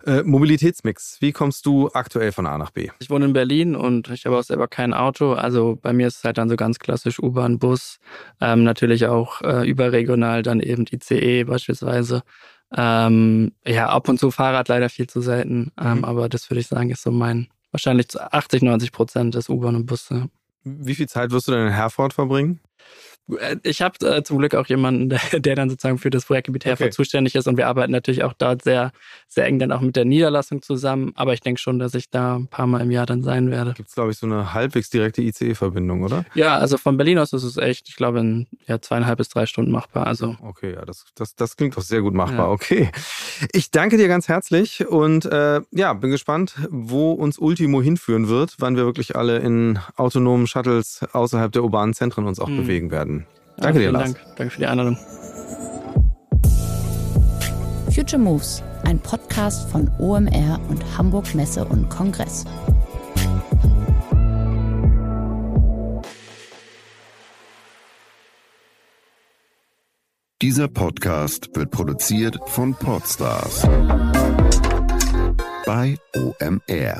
äh, Mobilitätsmix. Wie kommst du aktuell von A nach B? Ich wohne in Berlin und ich habe auch selber kein Auto. Also bei mir ist es halt dann so ganz klassisch U-Bahn, Bus. Ähm, natürlich auch äh, überregional dann eben ICE beispielsweise. Ähm, ja, ab und zu Fahrrad leider viel zu selten. Ähm, mhm. Aber das würde ich sagen, ist so mein, wahrscheinlich zu 80, 90 Prozent des U-Bahn und Bus. Ja. Wie viel Zeit wirst du denn in Herford verbringen? Äh, ich habe äh, zum Glück auch jemanden, der, der, dann sozusagen für das Projektgebiet Herford okay. zuständig ist und wir arbeiten natürlich auch dort sehr, sehr eng dann auch mit der Niederlassung zusammen. Aber ich denke schon, dass ich da ein paar Mal im Jahr dann sein werde. Gibt es, glaube ich, so eine halbwegs direkte ICE-Verbindung, oder? Ja, also von Berlin aus ist es echt, ich glaube, in ja, zweieinhalb bis drei Stunden machbar. Also. Okay, ja, das, das, das klingt doch sehr gut machbar. Ja. Okay. Ich danke dir ganz herzlich und äh, ja, bin gespannt, wo uns Ultimo hinführen wird, wann wir wirklich alle in autonomen Shuttles außerhalb der urbanen Zentren uns auch mhm. Bewegen werden. Danke ja, dir, Lars. Dank. Danke für die Einladung. Future Moves, ein Podcast von OMR und Hamburg Messe und Kongress. Dieser Podcast wird produziert von Podstars bei OMR.